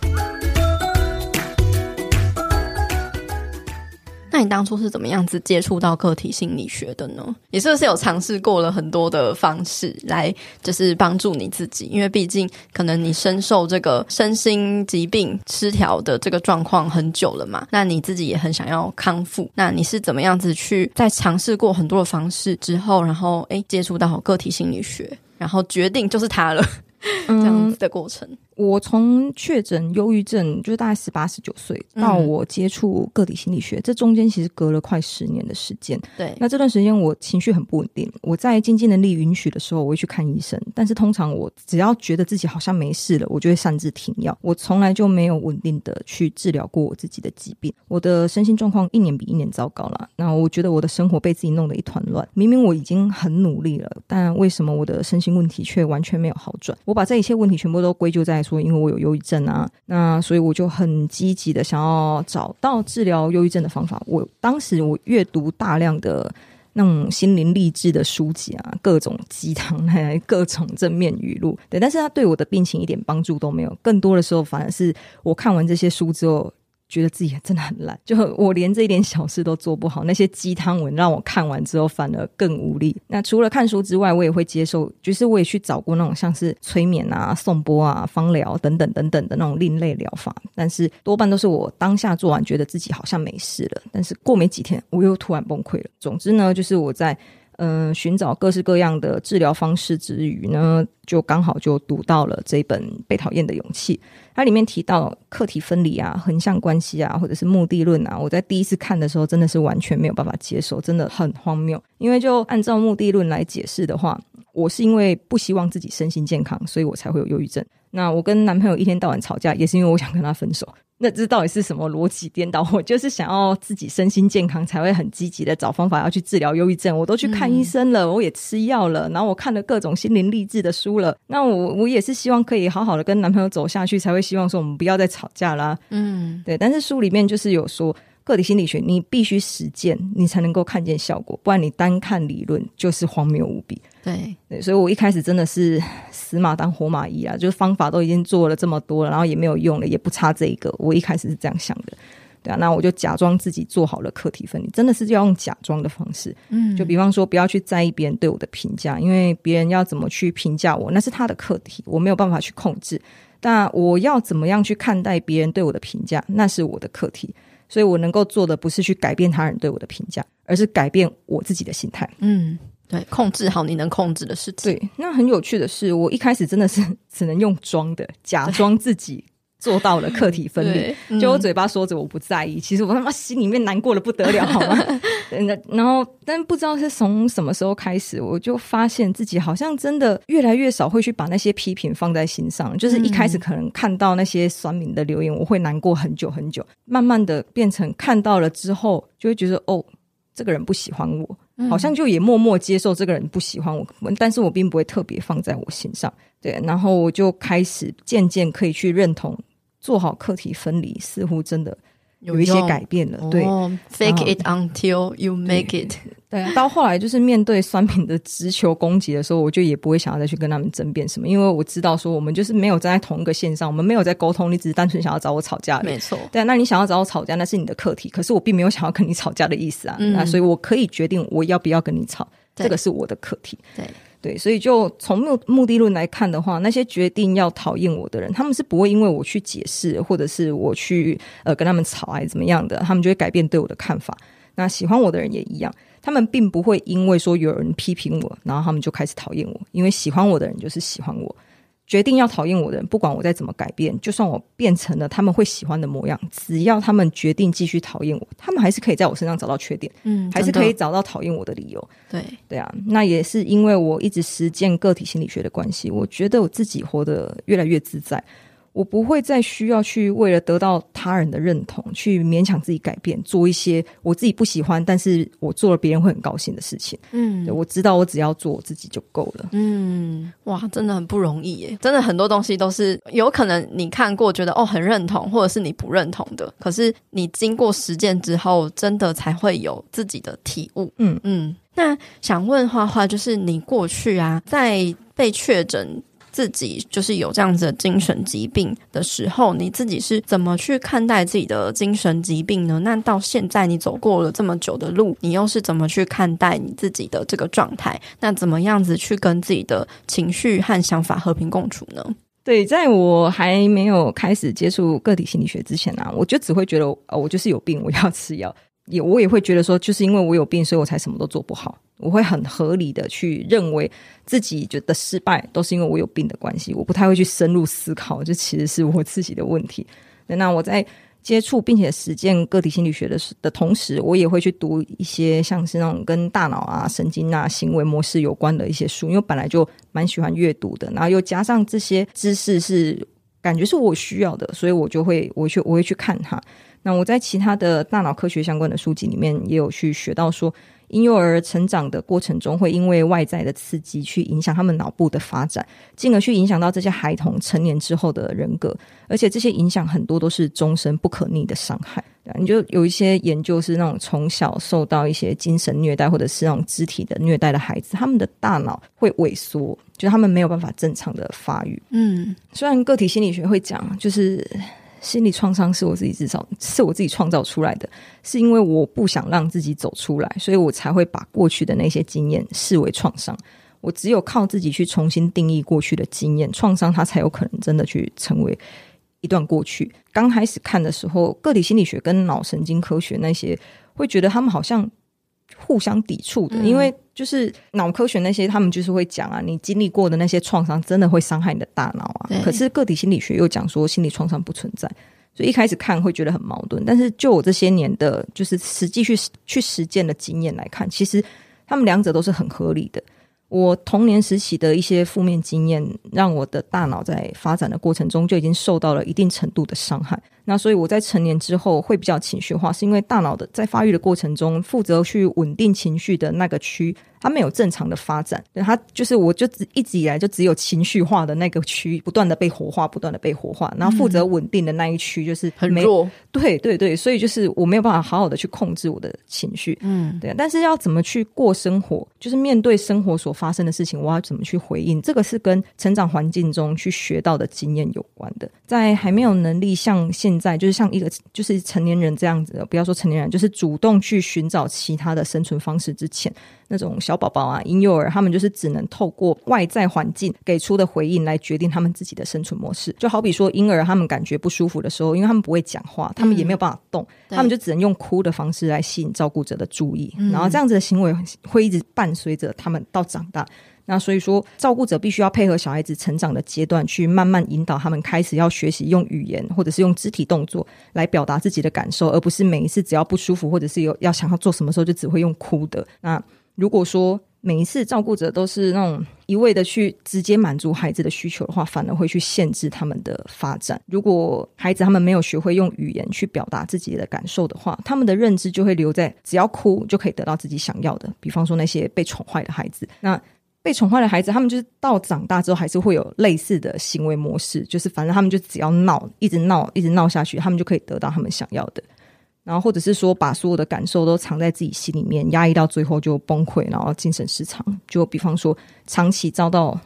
你当初是怎么样子接触到个体心理学的呢？你是不是有尝试过了很多的方式来，就是帮助你自己？因为毕竟可能你深受这个身心疾病失调的这个状况很久了嘛，那你自己也很想要康复。那你是怎么样子去在尝试过很多的方式之后，然后诶接触到个体心理学，然后决定就是它了，这样子的过程？嗯我从确诊忧郁症，就是大概十八、十九岁，到我接触个体心理学，嗯、这中间其实隔了快十年的时间。对，那这段时间我情绪很不稳定。我在经济能力允许的时候，我会去看医生。但是通常我只要觉得自己好像没事了，我就会擅自停药。我从来就没有稳定的去治疗过我自己的疾病。我的身心状况一年比一年糟糕了。那我觉得我的生活被自己弄得一团乱。明明我已经很努力了，但为什么我的身心问题却完全没有好转？我把这一切问题全部都归咎在。说，因为我有忧郁症啊，那所以我就很积极的想要找到治疗忧郁症的方法。我当时我阅读大量的那种心灵励志的书籍啊，各种鸡汤，还各种正面语录，对，但是他对我的病情一点帮助都没有。更多的时候，反而是我看完这些书之后。觉得自己真的很烂，就我连这一点小事都做不好。那些鸡汤文让我看完之后反而更无力。那除了看书之外，我也会接受，就是我也去找过那种像是催眠啊、颂钵啊、芳疗等等等等的那种另类疗法，但是多半都是我当下做完觉得自己好像没事了，但是过没几天我又突然崩溃了。总之呢，就是我在。嗯、寻找各式各样的治疗方式之余呢，就刚好就读到了这本《被讨厌的勇气》。它里面提到课题分离啊、横向关系啊，或者是目的论啊。我在第一次看的时候，真的是完全没有办法接受，真的很荒谬。因为就按照目的论来解释的话，我是因为不希望自己身心健康，所以我才会有忧郁症。那我跟男朋友一天到晚吵架，也是因为我想跟他分手。那这到底是什么逻辑颠倒？我就是想要自己身心健康，才会很积极的找方法要去治疗忧郁症。我都去看医生了，我也吃药了，然后我看了各种心灵励志的书了。那我我也是希望可以好好的跟男朋友走下去，才会希望说我们不要再吵架啦。嗯，对。但是书里面就是有说，个体心理学你必须实践，你才能够看见效果，不然你单看理论就是荒谬无比。对对，所以我一开始真的是死马当活马医啊，就是方法都已经做了这么多了，然后也没有用了，也不差这一个。我一开始是这样想的，对啊，那我就假装自己做好了课题分离，真的是要用假装的方式，嗯，就比方说不要去在意别人对我的评价，因为别人要怎么去评价我，那是他的课题，我没有办法去控制。但我要怎么样去看待别人对我的评价，那是我的课题。所以我能够做的不是去改变他人对我的评价，而是改变我自己的心态。嗯。对，控制好你能控制的事情。对，那很有趣的是，我一开始真的是 只能用装的，假装自己做到了客体分离，嗯、就我嘴巴说着我不在意，其实我他妈心里面难过的不得了，好吗？然后，但不知道是从什么时候开始，我就发现自己好像真的越来越少会去把那些批评放在心上。就是一开始可能看到那些酸民的留言，我会难过很久很久，慢慢的变成看到了之后，就会觉得哦，这个人不喜欢我。好像就也默默接受这个人不喜欢我，但是我并不会特别放在我心上。对，然后我就开始渐渐可以去认同，做好课题分离，似乎真的。有一些改变了，对，fake it until you make it。对，到后来就是面对酸民的直球攻击的时候，我就也不会想要再去跟他们争辩什么，因为我知道说我们就是没有站在同一个线上，我们没有在沟通，你只是单纯想要找我吵架。没错，对，那你想要找我吵架，那是你的课题，可是我并没有想要跟你吵架的意思啊，那所以我可以决定我要不要跟你吵，这个是我的课题。对。对，所以就从目目的论来看的话，那些决定要讨厌我的人，他们是不会因为我去解释，或者是我去呃跟他们吵还是怎么样的，他们就会改变对我的看法。那喜欢我的人也一样，他们并不会因为说有人批评我，然后他们就开始讨厌我，因为喜欢我的人就是喜欢我。决定要讨厌我的人，不管我再怎么改变，就算我变成了他们会喜欢的模样，只要他们决定继续讨厌我，他们还是可以在我身上找到缺点，嗯，还是可以找到讨厌我的理由。对，对啊，那也是因为我一直实践个体心理学的关系，我觉得我自己活得越来越自在。我不会再需要去为了得到他人的认同，去勉强自己改变，做一些我自己不喜欢，但是我做了别人会很高兴的事情。嗯，我知道我只要做我自己就够了。嗯，哇，真的很不容易耶！真的很多东西都是有可能你看过觉得哦很认同，或者是你不认同的，可是你经过实践之后，真的才会有自己的体悟。嗯嗯，那想问花花，就是你过去啊，在被确诊。自己就是有这样子的精神疾病的时候，你自己是怎么去看待自己的精神疾病呢？那到现在你走过了这么久的路，你又是怎么去看待你自己的这个状态？那怎么样子去跟自己的情绪和想法和平共处呢？对，在我还没有开始接触个体心理学之前呢、啊，我就只会觉得，哦，我就是有病，我要吃药。也我也会觉得说，就是因为我有病，所以我才什么都做不好。我会很合理的去认为自己觉得失败都是因为我有病的关系，我不太会去深入思考，这其实是我自己的问题。那我在接触并且实践个体心理学的的同时，我也会去读一些像是那种跟大脑啊、神经啊、行为模式有关的一些书，因为本来就蛮喜欢阅读的，然后又加上这些知识是感觉是我需要的，所以我就会我去我会去看它。那我在其他的大脑科学相关的书籍里面也有去学到说，婴幼儿成长的过程中，会因为外在的刺激去影响他们脑部的发展，进而去影响到这些孩童成年之后的人格，而且这些影响很多都是终身不可逆的伤害。你就有一些研究是那种从小受到一些精神虐待或者是那种肢体的虐待的孩子，他们的大脑会萎缩，就是他们没有办法正常的发育。嗯，虽然个体心理学会讲，就是。心理创伤是我自己制造，是我自己创造出来的，是因为我不想让自己走出来，所以我才会把过去的那些经验视为创伤。我只有靠自己去重新定义过去的经验，创伤它才有可能真的去成为一段过去。刚开始看的时候，个体心理学跟脑神经科学那些，会觉得他们好像。互相抵触的，因为就是脑科学那些，他们就是会讲啊，你经历过的那些创伤，真的会伤害你的大脑啊。可是个体心理学又讲说，心理创伤不存在，所以一开始看会觉得很矛盾。但是就我这些年的，就是实际去去实践的经验来看，其实他们两者都是很合理的。我童年时期的一些负面经验，让我的大脑在发展的过程中就已经受到了一定程度的伤害。那所以我在成年之后会比较情绪化，是因为大脑的在发育的过程中，负责去稳定情绪的那个区。它没有正常的发展，对，他就是我就只一直以来就只有情绪化的那个区不断的被活化，不断的被活化，然后负责稳定的那一区就是很弱，对对对，所以就是我没有办法好好的去控制我的情绪，嗯，对，但是要怎么去过生活，就是面对生活所发生的事情，我要怎么去回应，这个是跟成长环境中去学到的经验有关的。在还没有能力像现在，就是像一个就是成年人这样子的，不要说成年人，就是主动去寻找其他的生存方式之前。那种小宝宝啊，婴幼儿，他们就是只能透过外在环境给出的回应来决定他们自己的生存模式。就好比说，婴儿他们感觉不舒服的时候，因为他们不会讲话，他们也没有办法动，嗯、他们就只能用哭的方式来吸引照顾者的注意，嗯、然后这样子的行为会一直伴随着他们到长大。那所以说，照顾者必须要配合小孩子成长的阶段，去慢慢引导他们开始要学习用语言或者是用肢体动作来表达自己的感受，而不是每一次只要不舒服或者是有要想要做什么时候就只会用哭的。那如果说每一次照顾者都是那种一味的去直接满足孩子的需求的话，反而会去限制他们的发展。如果孩子他们没有学会用语言去表达自己的感受的话，他们的认知就会留在只要哭就可以得到自己想要的。比方说那些被宠坏的孩子，那。被宠坏的孩子，他们就是到长大之后还是会有类似的行为模式，就是反正他们就只要闹，一直闹，一直闹下去，他们就可以得到他们想要的。然后或者是说，把所有的感受都藏在自己心里面，压抑到最后就崩溃，然后精神失常。就比方说，长期遭到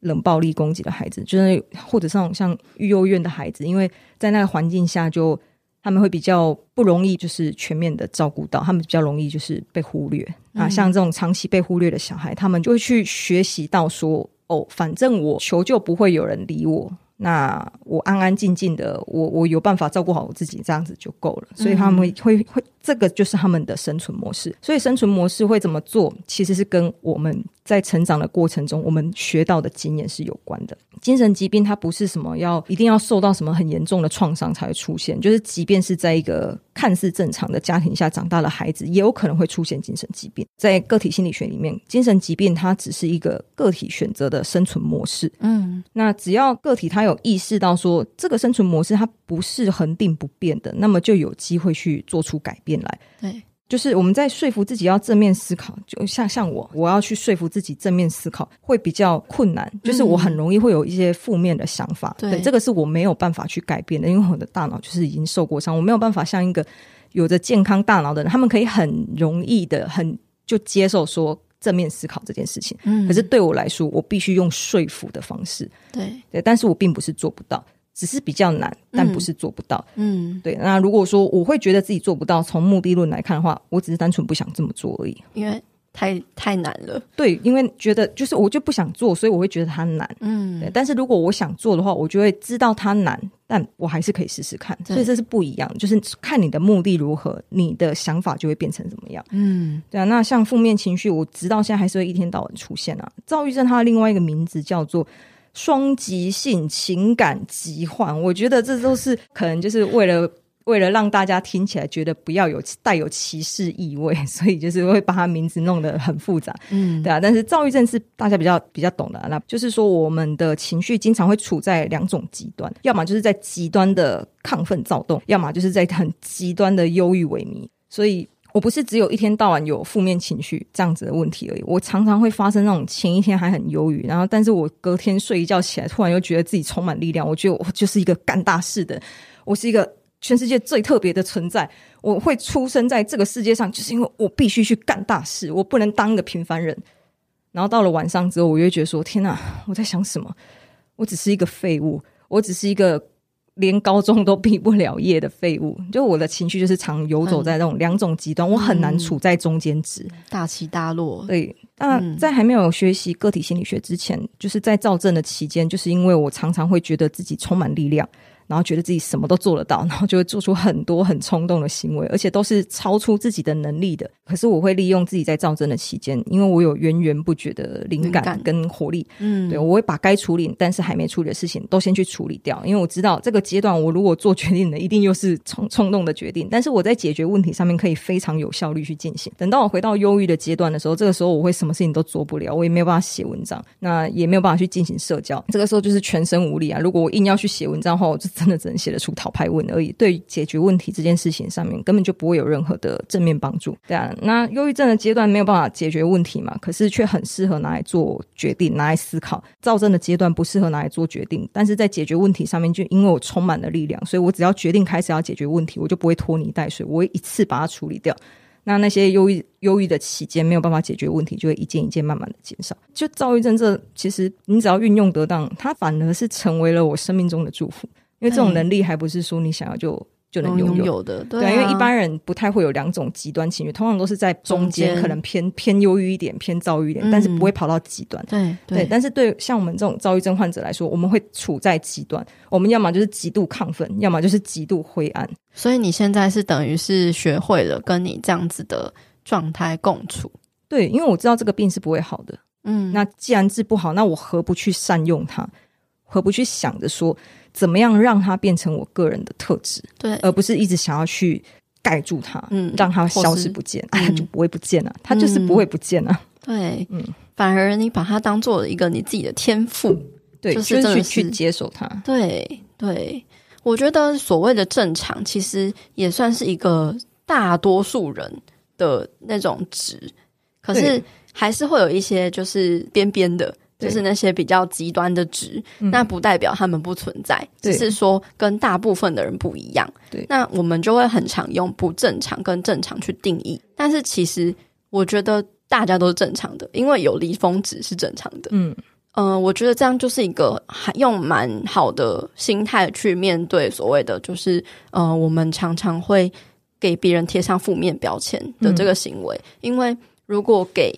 冷暴力攻击的孩子，就是或者是那种像育幼院的孩子，因为在那个环境下就。他们会比较不容易，就是全面的照顾到，他们比较容易就是被忽略。啊，像这种长期被忽略的小孩，他们就会去学习到说，哦，反正我求救不会有人理我。那我安安静静的，我我有办法照顾好我自己，这样子就够了。所以他们会会会，这个就是他们的生存模式。所以生存模式会怎么做，其实是跟我们在成长的过程中，我们学到的经验是有关的。精神疾病它不是什么要一定要受到什么很严重的创伤才会出现，就是即便是在一个看似正常的家庭下长大的孩子，也有可能会出现精神疾病。在个体心理学里面，精神疾病它只是一个个体选择的生存模式。嗯，那只要个体他有意识到说这个生存模式它不是恒定不变的，那么就有机会去做出改变来。对。就是我们在说服自己要正面思考，就像像我，我要去说服自己正面思考会比较困难。就是我很容易会有一些负面的想法，嗯、对，这个是我没有办法去改变的，因为我的大脑就是已经受过伤，我没有办法像一个有着健康大脑的人，他们可以很容易的很就接受说正面思考这件事情。嗯，可是对我来说，我必须用说服的方式，对对，但是我并不是做不到。只是比较难，但不是做不到。嗯，嗯对。那如果说我会觉得自己做不到，从目的论来看的话，我只是单纯不想这么做而已。因为太太难了。对，因为觉得就是我就不想做，所以我会觉得它难。嗯，对。但是如果我想做的话，我就会知道它难，但我还是可以试试看。所以这是不一样，就是看你的目的如何，你的想法就会变成怎么样。嗯，对啊。那像负面情绪，我直到现在还是会一天到晚出现啊。躁郁症它的另外一个名字叫做。双极性情感疾患，我觉得这都是可能就是为了为了让大家听起来觉得不要有带有歧视意味，所以就是会把它名字弄得很复杂，嗯，对啊。但是躁郁症是大家比较比较懂的，那就是说我们的情绪经常会处在两种极端，要么就是在极端的亢奋躁动，要么就是在很极端的忧郁萎靡，所以。我不是只有一天到晚有负面情绪这样子的问题而已，我常常会发生那种前一天还很忧郁，然后但是我隔天睡一觉起来，突然又觉得自己充满力量，我觉得我就是一个干大事的，我是一个全世界最特别的存在，我会出生在这个世界上，就是因为我必须去干大事，我不能当一个平凡人。然后到了晚上之后，我就觉得说：天哪，我在想什么？我只是一个废物，我只是一个。连高中都毕不了业的废物，就我的情绪就是常游走在那种两种极端，嗯、我很难处在中间值，大起大落。对，那在还没有学习个体心理学之前，嗯、就是在躁症的期间，就是因为我常常会觉得自己充满力量。然后觉得自己什么都做得到，然后就会做出很多很冲动的行为，而且都是超出自己的能力的。可是我会利用自己在躁症的期间，因为我有源源不绝的灵感跟活力，嗯，对，我会把该处理但是还没处理的事情都先去处理掉，因为我知道这个阶段我如果做决定的，一定又是冲冲动的决定。但是我在解决问题上面可以非常有效率去进行。等到我回到忧郁的阶段的时候，这个时候我会什么事情都做不了，我也没有办法写文章，那也没有办法去进行社交。这个时候就是全身无力啊！如果我硬要去写文章的话，我就真的只能写得出讨拍文而已，对解决问题这件事情上面根本就不会有任何的正面帮助。对啊，那忧郁症的阶段没有办法解决问题嘛，可是却很适合拿来做决定，拿来思考。躁症的阶段不适合拿来做决定，但是在解决问题上面，就因为我充满了力量，所以我只要决定开始要解决问题，我就不会拖泥带水，我会一次把它处理掉。那那些忧郁忧郁的期间没有办法解决问题，就会一件一件慢慢的减少。就躁郁症这，其实你只要运用得当，它反而是成为了我生命中的祝福。因为这种能力还不是说你想要就就能拥有，的，对，啊对，因为一般人不太会有两种极端情绪，通常都是在中间，可能偏偏忧郁一点，偏躁郁一点，嗯、但是不会跑到极端。对对，对，但是对像我们这种躁郁症患者来说，我们会处在极端，我们要么就是极度亢奋，要么就是极度灰暗。所以你现在是等于是学会了跟你这样子的状态共处。对，因为我知道这个病是不会好的。嗯，那既然治不好，那我何不去善用它？何不去想着说，怎么样让它变成我个人的特质？对，而不是一直想要去盖住它，嗯，让它消失不见，哎，它就不会不见了，它就是不会不见了。对，嗯，反而你把它当做一个你自己的天赋，对，就是去去接受它。对，对，我觉得所谓的正常，其实也算是一个大多数人的那种值，可是还是会有一些就是边边的。就是那些比较极端的值，嗯，那不代表他们不存在，只是说跟大部分的人不一样。对，那我们就会很常用不正常跟正常去定义。但是其实我觉得大家都是正常的，因为有离峰值是正常的。嗯嗯，呃，我觉得这样就是一个还用蛮好的心态去面对所谓的，就是呃，我们常常会给别人贴上负面标签的这个行为，嗯，因为如果给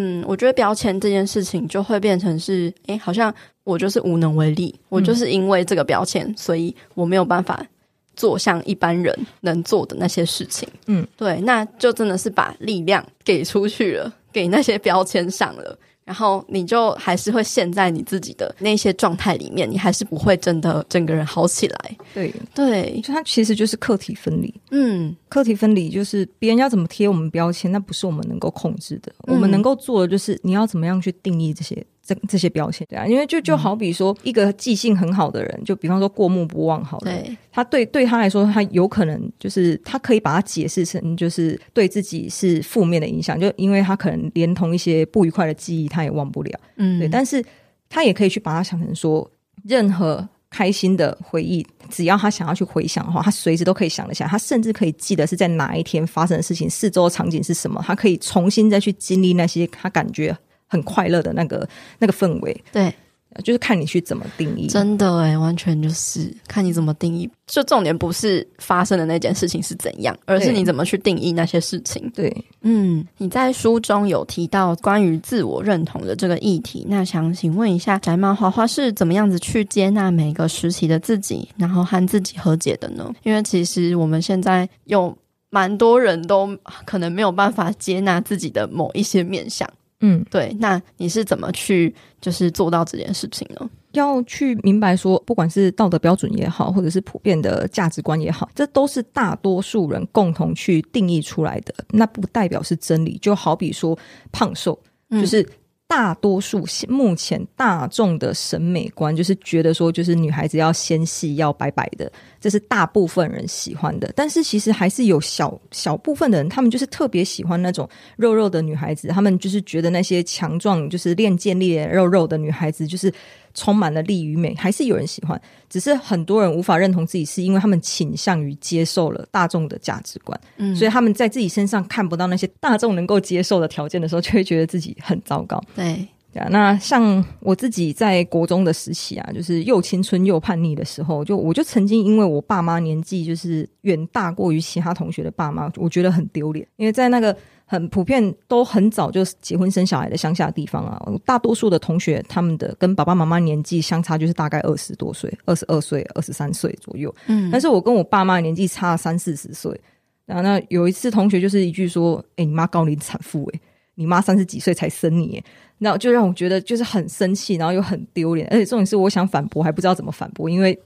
嗯，我觉得标签这件事情就会变成是，哎，好像我就是无能为力，我就是因为这个标签，所以我没有办法做像一般人能做的那些事情。嗯，对，那就真的是把力量给出去了，给那些标签上了。然后你就还是会陷在你自己的那些状态里面，你还是不会真的整个人好起来。对对，就它其实就是课题分离。嗯，课题分离就是别人要怎么贴我们标签，那不是我们能够控制的。嗯，我们能够做的就是你要怎么样去定义这些。这这些标签，对啊，因为就就好比说，一个记性很好的人，就比方说过目不忘好了，对，他对对他来说，他有可能就是他可以把它解释成就是对自己是负面的影响，就因为他可能连同一些不愉快的记忆，他也忘不了，嗯，对，但是他也可以去把它想成说，任何开心的回忆，只要他想要去回想的话，他随时都可以想得起来，他甚至可以记得是在哪一天发生的事情，四周的场景是什么，他可以重新再去经历那些他感觉。很快乐的那个那个氛围，对，就是看你去怎么定义。真的哎，完全就是看你怎么定义。就重点不是发生的那件事情是怎样，而是你怎么去定义那些事情。对，嗯，你在书中有提到关于自我认同的这个议题，那想请问一下，宅妈花花是怎么样子去接纳每个时期的自己，然后和自己和解的呢？因为其实我们现在有蛮多人都可能没有办法接纳自己的某一些面向。嗯，对，那你是怎么去就是做到这件事情呢？要去明白说，不管是道德标准也好，或者是普遍的价值观也好，这都是大多数人共同去定义出来的，那不代表是真理。就好比说胖瘦，就是。大多数目前大众的审美观就是觉得说，就是女孩子要纤细、要白白的，这是大部分人喜欢的。但是其实还是有小小部分的人，他们就是特别喜欢那种肉肉的女孩子，他们就是觉得那些强壮、就是练健力肉肉的女孩子就是。充满了力与美，还是有人喜欢，只是很多人无法认同自己，是因为他们倾向于接受了大众的价值观，嗯，所以他们在自己身上看不到那些大众能够接受的条件的时候，就会觉得自己很糟糕。对，对啊。那像我自己在国中的时期啊，就是又青春又叛逆的时候，就我就曾经因为我爸妈年纪就是远大过于其他同学的爸妈，我觉得很丢脸，因为在那个。很普遍，都很早就结婚生小孩的乡下地方啊，大多数的同学他们的跟爸爸妈妈年纪相差就是大概二十多岁，二十二岁、二十三岁左右。嗯，但是我跟我爸妈年纪差三四十岁。然后那有一次同学就是一句说：“哎、欸，你妈高龄产妇，哎，你妈三十几岁才生你。”然后就让我觉得就是很生气，然后又很丢脸，而且重点是我想反驳还不知道怎么反驳，因为。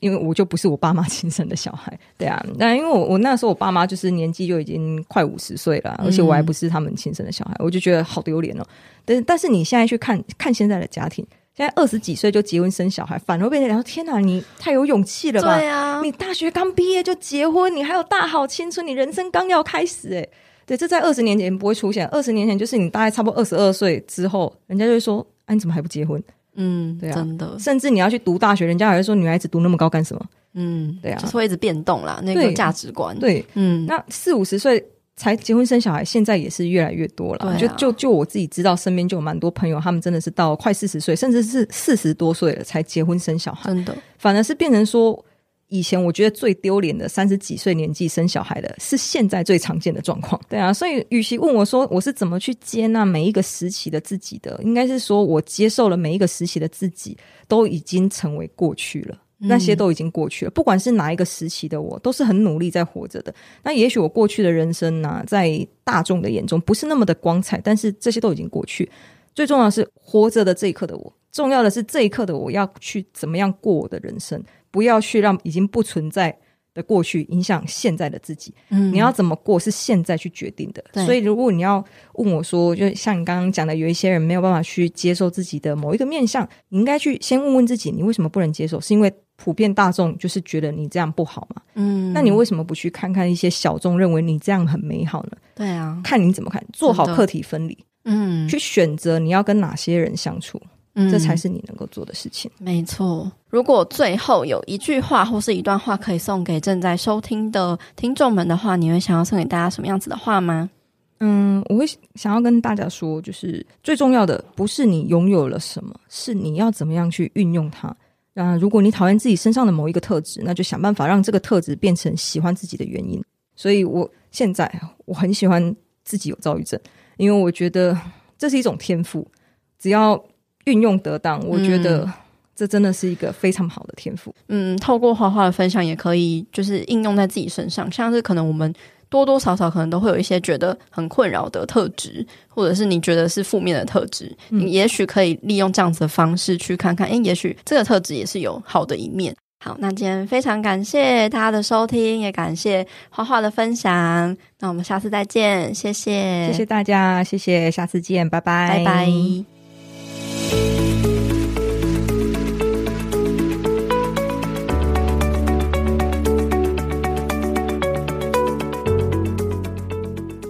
因为我就不是我爸妈亲生的小孩，对啊，那因为我我那时候我爸妈就是年纪就已经快五十岁了，而且我还不是他们亲生的小孩，我就觉得好丢脸哦。但是但是你现在去看看现在的家庭，现在二十几岁就结婚生小孩，反而被人聊天哪，你太有勇气了吧？对啊，你大学刚毕业就结婚，你还有大好青春，你人生刚要开始，诶。对，这在二十年前不会出现，二十年前就是你大概差不多二十二岁之后，人家就会说，哎，你怎么还不结婚？嗯，对啊，真的，甚至你要去读大学，人家还会说女孩子读那么高干什么？嗯，对啊，就是会一直变动啦，那个价值观。对，嗯，那四五十岁才结婚生小孩，现在也是越来越多了。啊、就就就我自己知道，身边就有蛮多朋友，他们真的是到快四十岁，甚至是四十多岁了才结婚生小孩。真的，反而是变成说，以前我觉得最丢脸的三十几岁年纪生小孩的，是现在最常见的状况。对啊，所以与其问我说我是怎么去接纳每一个时期的自己的，应该是说我接受了每一个时期的自己，都已经成为过去了。那些都已经过去了，不管是哪一个时期的我，都是很努力在活着的。那也许我过去的人生呢、啊，在大众的眼中不是那么的光彩，但是这些都已经过去。最重要的是活着的这一刻的我，重要的是这一刻的我要去怎么样过我的人生，不要去让已经不存在的过去影响现在的自己。嗯，你要怎么过是现在去决定的。所以如果你要问我说，就像你刚刚讲的，有一些人没有办法去接受自己的某一个面相，你应该去先问问自己，你为什么不能接受？是因为普遍大众就是觉得你这样不好嘛？嗯，那你为什么不去看看一些小众认为你这样很美好呢？对啊，看你怎么看，做好课题分离。嗯，去选择你要跟哪些人相处，嗯，这才是你能够做的事情。没错。如果最后有一句话或是一段话可以送给正在收听的听众们的话，你会想要送给大家什么样子的话吗？嗯，我会想要跟大家说，就是最重要的不是你拥有了什么，是你要怎么样去运用它。那如果你讨厌自己身上的某一个特质，那就想办法让这个特质变成喜欢自己的原因。所以我现在我很喜欢自己有躁郁症。因为我觉得这是一种天赋，只要运用得当，我觉得这真的是一个非常好的天赋。嗯，透过花花的分享，也可以就是应用在自己身上。像是可能我们多多少少可能都会有一些觉得很困扰的特质，或者是你觉得是负面的特质，嗯、你也许可以利用这样子的方式去看看，诶，也许这个特质也是有好的一面。好，那今天非常感谢大家的收听，也感谢花花的分享。那我们下次再见，谢谢，谢谢大家，谢谢，下次见，拜拜，拜拜。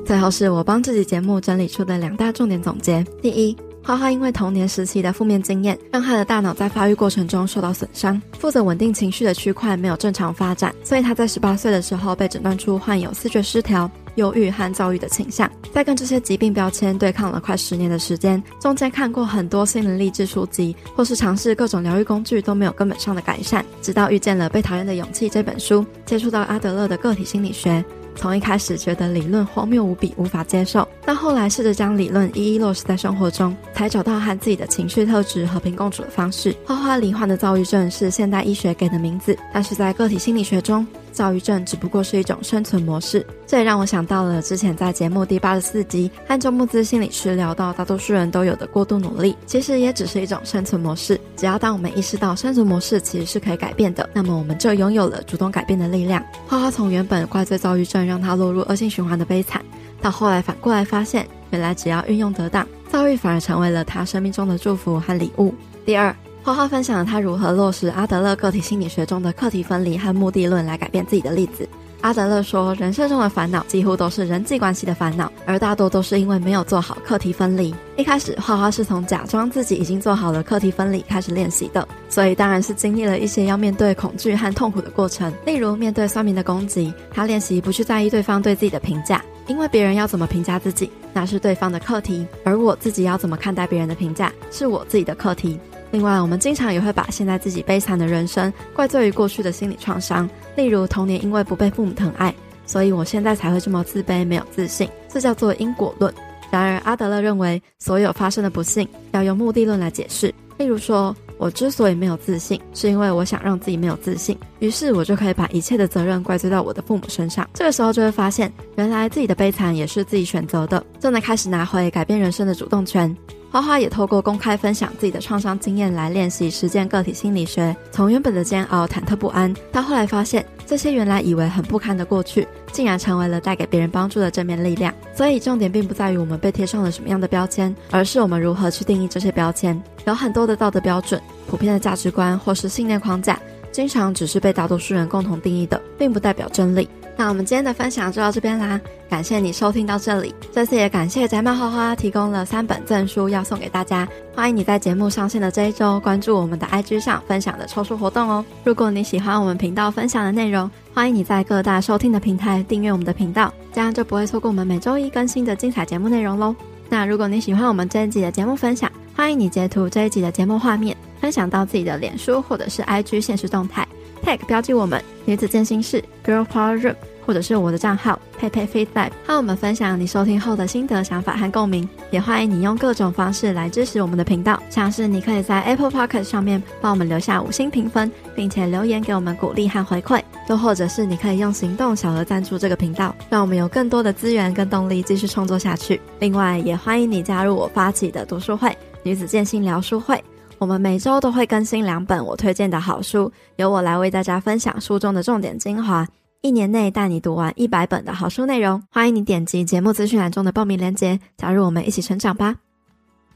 最后是我帮这集节目整理出的两大重点总结：第一。花花因为童年时期的负面经验，让他的大脑在发育过程中受到损伤，负责稳定情绪的区块没有正常发展，所以他在十八岁的时候被诊断出患有视觉失调、忧郁和躁郁的倾向。在跟这些疾病标签对抗了快十年的时间，中间看过很多心灵励志书籍，或是尝试各种疗愈工具都没有根本上的改善，直到遇见了《被讨厌的勇气》这本书，接触到阿德勒的个体心理学。从一开始觉得理论荒谬无比，无法接受，到后来试着将理论一一落实在生活中，才找到和自己的情绪特质和平共处的方式。花花罹患的躁郁症是现代医学给的名字，但是在个体心理学中，躁郁症只不过是一种生存模式，这也让我想到了之前在节目第八十四集和周慕姿心理师聊到，大多数人都有的过度努力，其实也只是一种生存模式。只要当我们意识到生存模式其实是可以改变的，那么我们就拥有了主动改变的力量。花花从原本怪罪躁郁症让他落入恶性循环的悲惨，到后来反过来发现，原来只要运用得当，躁郁反而成为了他生命中的祝福和礼物。第二。花花分享了他如何落实阿德勒个体心理学中的课题分离和目的论来改变自己的例子。阿德勒说，人生中的烦恼几乎都是人际关系的烦恼，而大多都是因为没有做好课题分离。一开始，花花是从假装自己已经做好了课题分离开始练习的，所以当然是经历了一些要面对恐惧和痛苦的过程。例如，面对酸民的攻击，他练习不去在意对方对自己的评价，因为别人要怎么评价自己，那是对方的课题，而我自己要怎么看待别人的评价，是我自己的课题。另外，我们经常也会把现在自己悲惨的人生怪罪于过去的心理创伤，例如童年因为不被父母疼爱，所以我现在才会这么自卑、没有自信，这叫做因果论。然而，阿德勒认为，所有发生的不幸要用目的论来解释。例如说，我之所以没有自信，是因为我想让自己没有自信，于是我就可以把一切的责任怪罪到我的父母身上。这个时候就会发现，原来自己的悲惨也是自己选择的，正在开始拿回改变人生的主动权。花花也透过公开分享自己的创伤经验来练习实践个体心理学，从原本的煎熬、忐忑不安，到后来发现这些原来以为很不堪的过去，竟然成为了带给别人帮助的正面力量。所以重点并不在于我们被贴上了什么样的标签，而是我们如何去定义这些标签。有很多的道德标准、普遍的价值观或是信念框架，经常只是被大多数人共同定义的，并不代表真理。那我们今天的分享就到这边啦，感谢你收听到这里。这次也感谢宅漫花花提供了三本赠书要送给大家，欢迎你在节目上线的这一周关注我们的 IG 上分享的抽书活动哦。如果你喜欢我们频道分享的内容，欢迎你在各大收听的平台订阅我们的频道，这样就不会错过我们每周一更新的精彩节目内容喽。那如果你喜欢我们这一集的节目分享，欢迎你截图这一集的节目画面，分享到自己的脸书或者是 IG 现实动态，tag 标记我们女子健心室 Girl Power Room。或者是我的账号佩佩 Feedback，和我们分享你收听后的心得、想法和共鸣。也欢迎你用各种方式来支持我们的频道，像是你可以在 Apple Podcast 上面帮我们留下五星评分，并且留言给我们鼓励和回馈；又或者是你可以用行动小额赞助这个频道，让我们有更多的资源跟动力继续创作下去。另外，也欢迎你加入我发起的读书会——女子健心聊书会。我们每周都会更新两本我推荐的好书，由我来为大家分享书中的重点精华，一年内带你读完一百本的好书内容。欢迎你点击节目资讯栏中的报名链接，加入我们一起成长吧。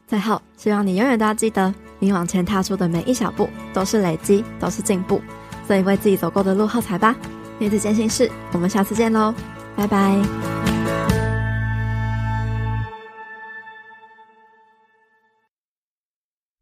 最后，希望你永远都要记得，你往前踏出的每一小步都是累积，都是进步。所以为自己走过的路喝彩吧。女子健心事，我们下次见喽，拜拜。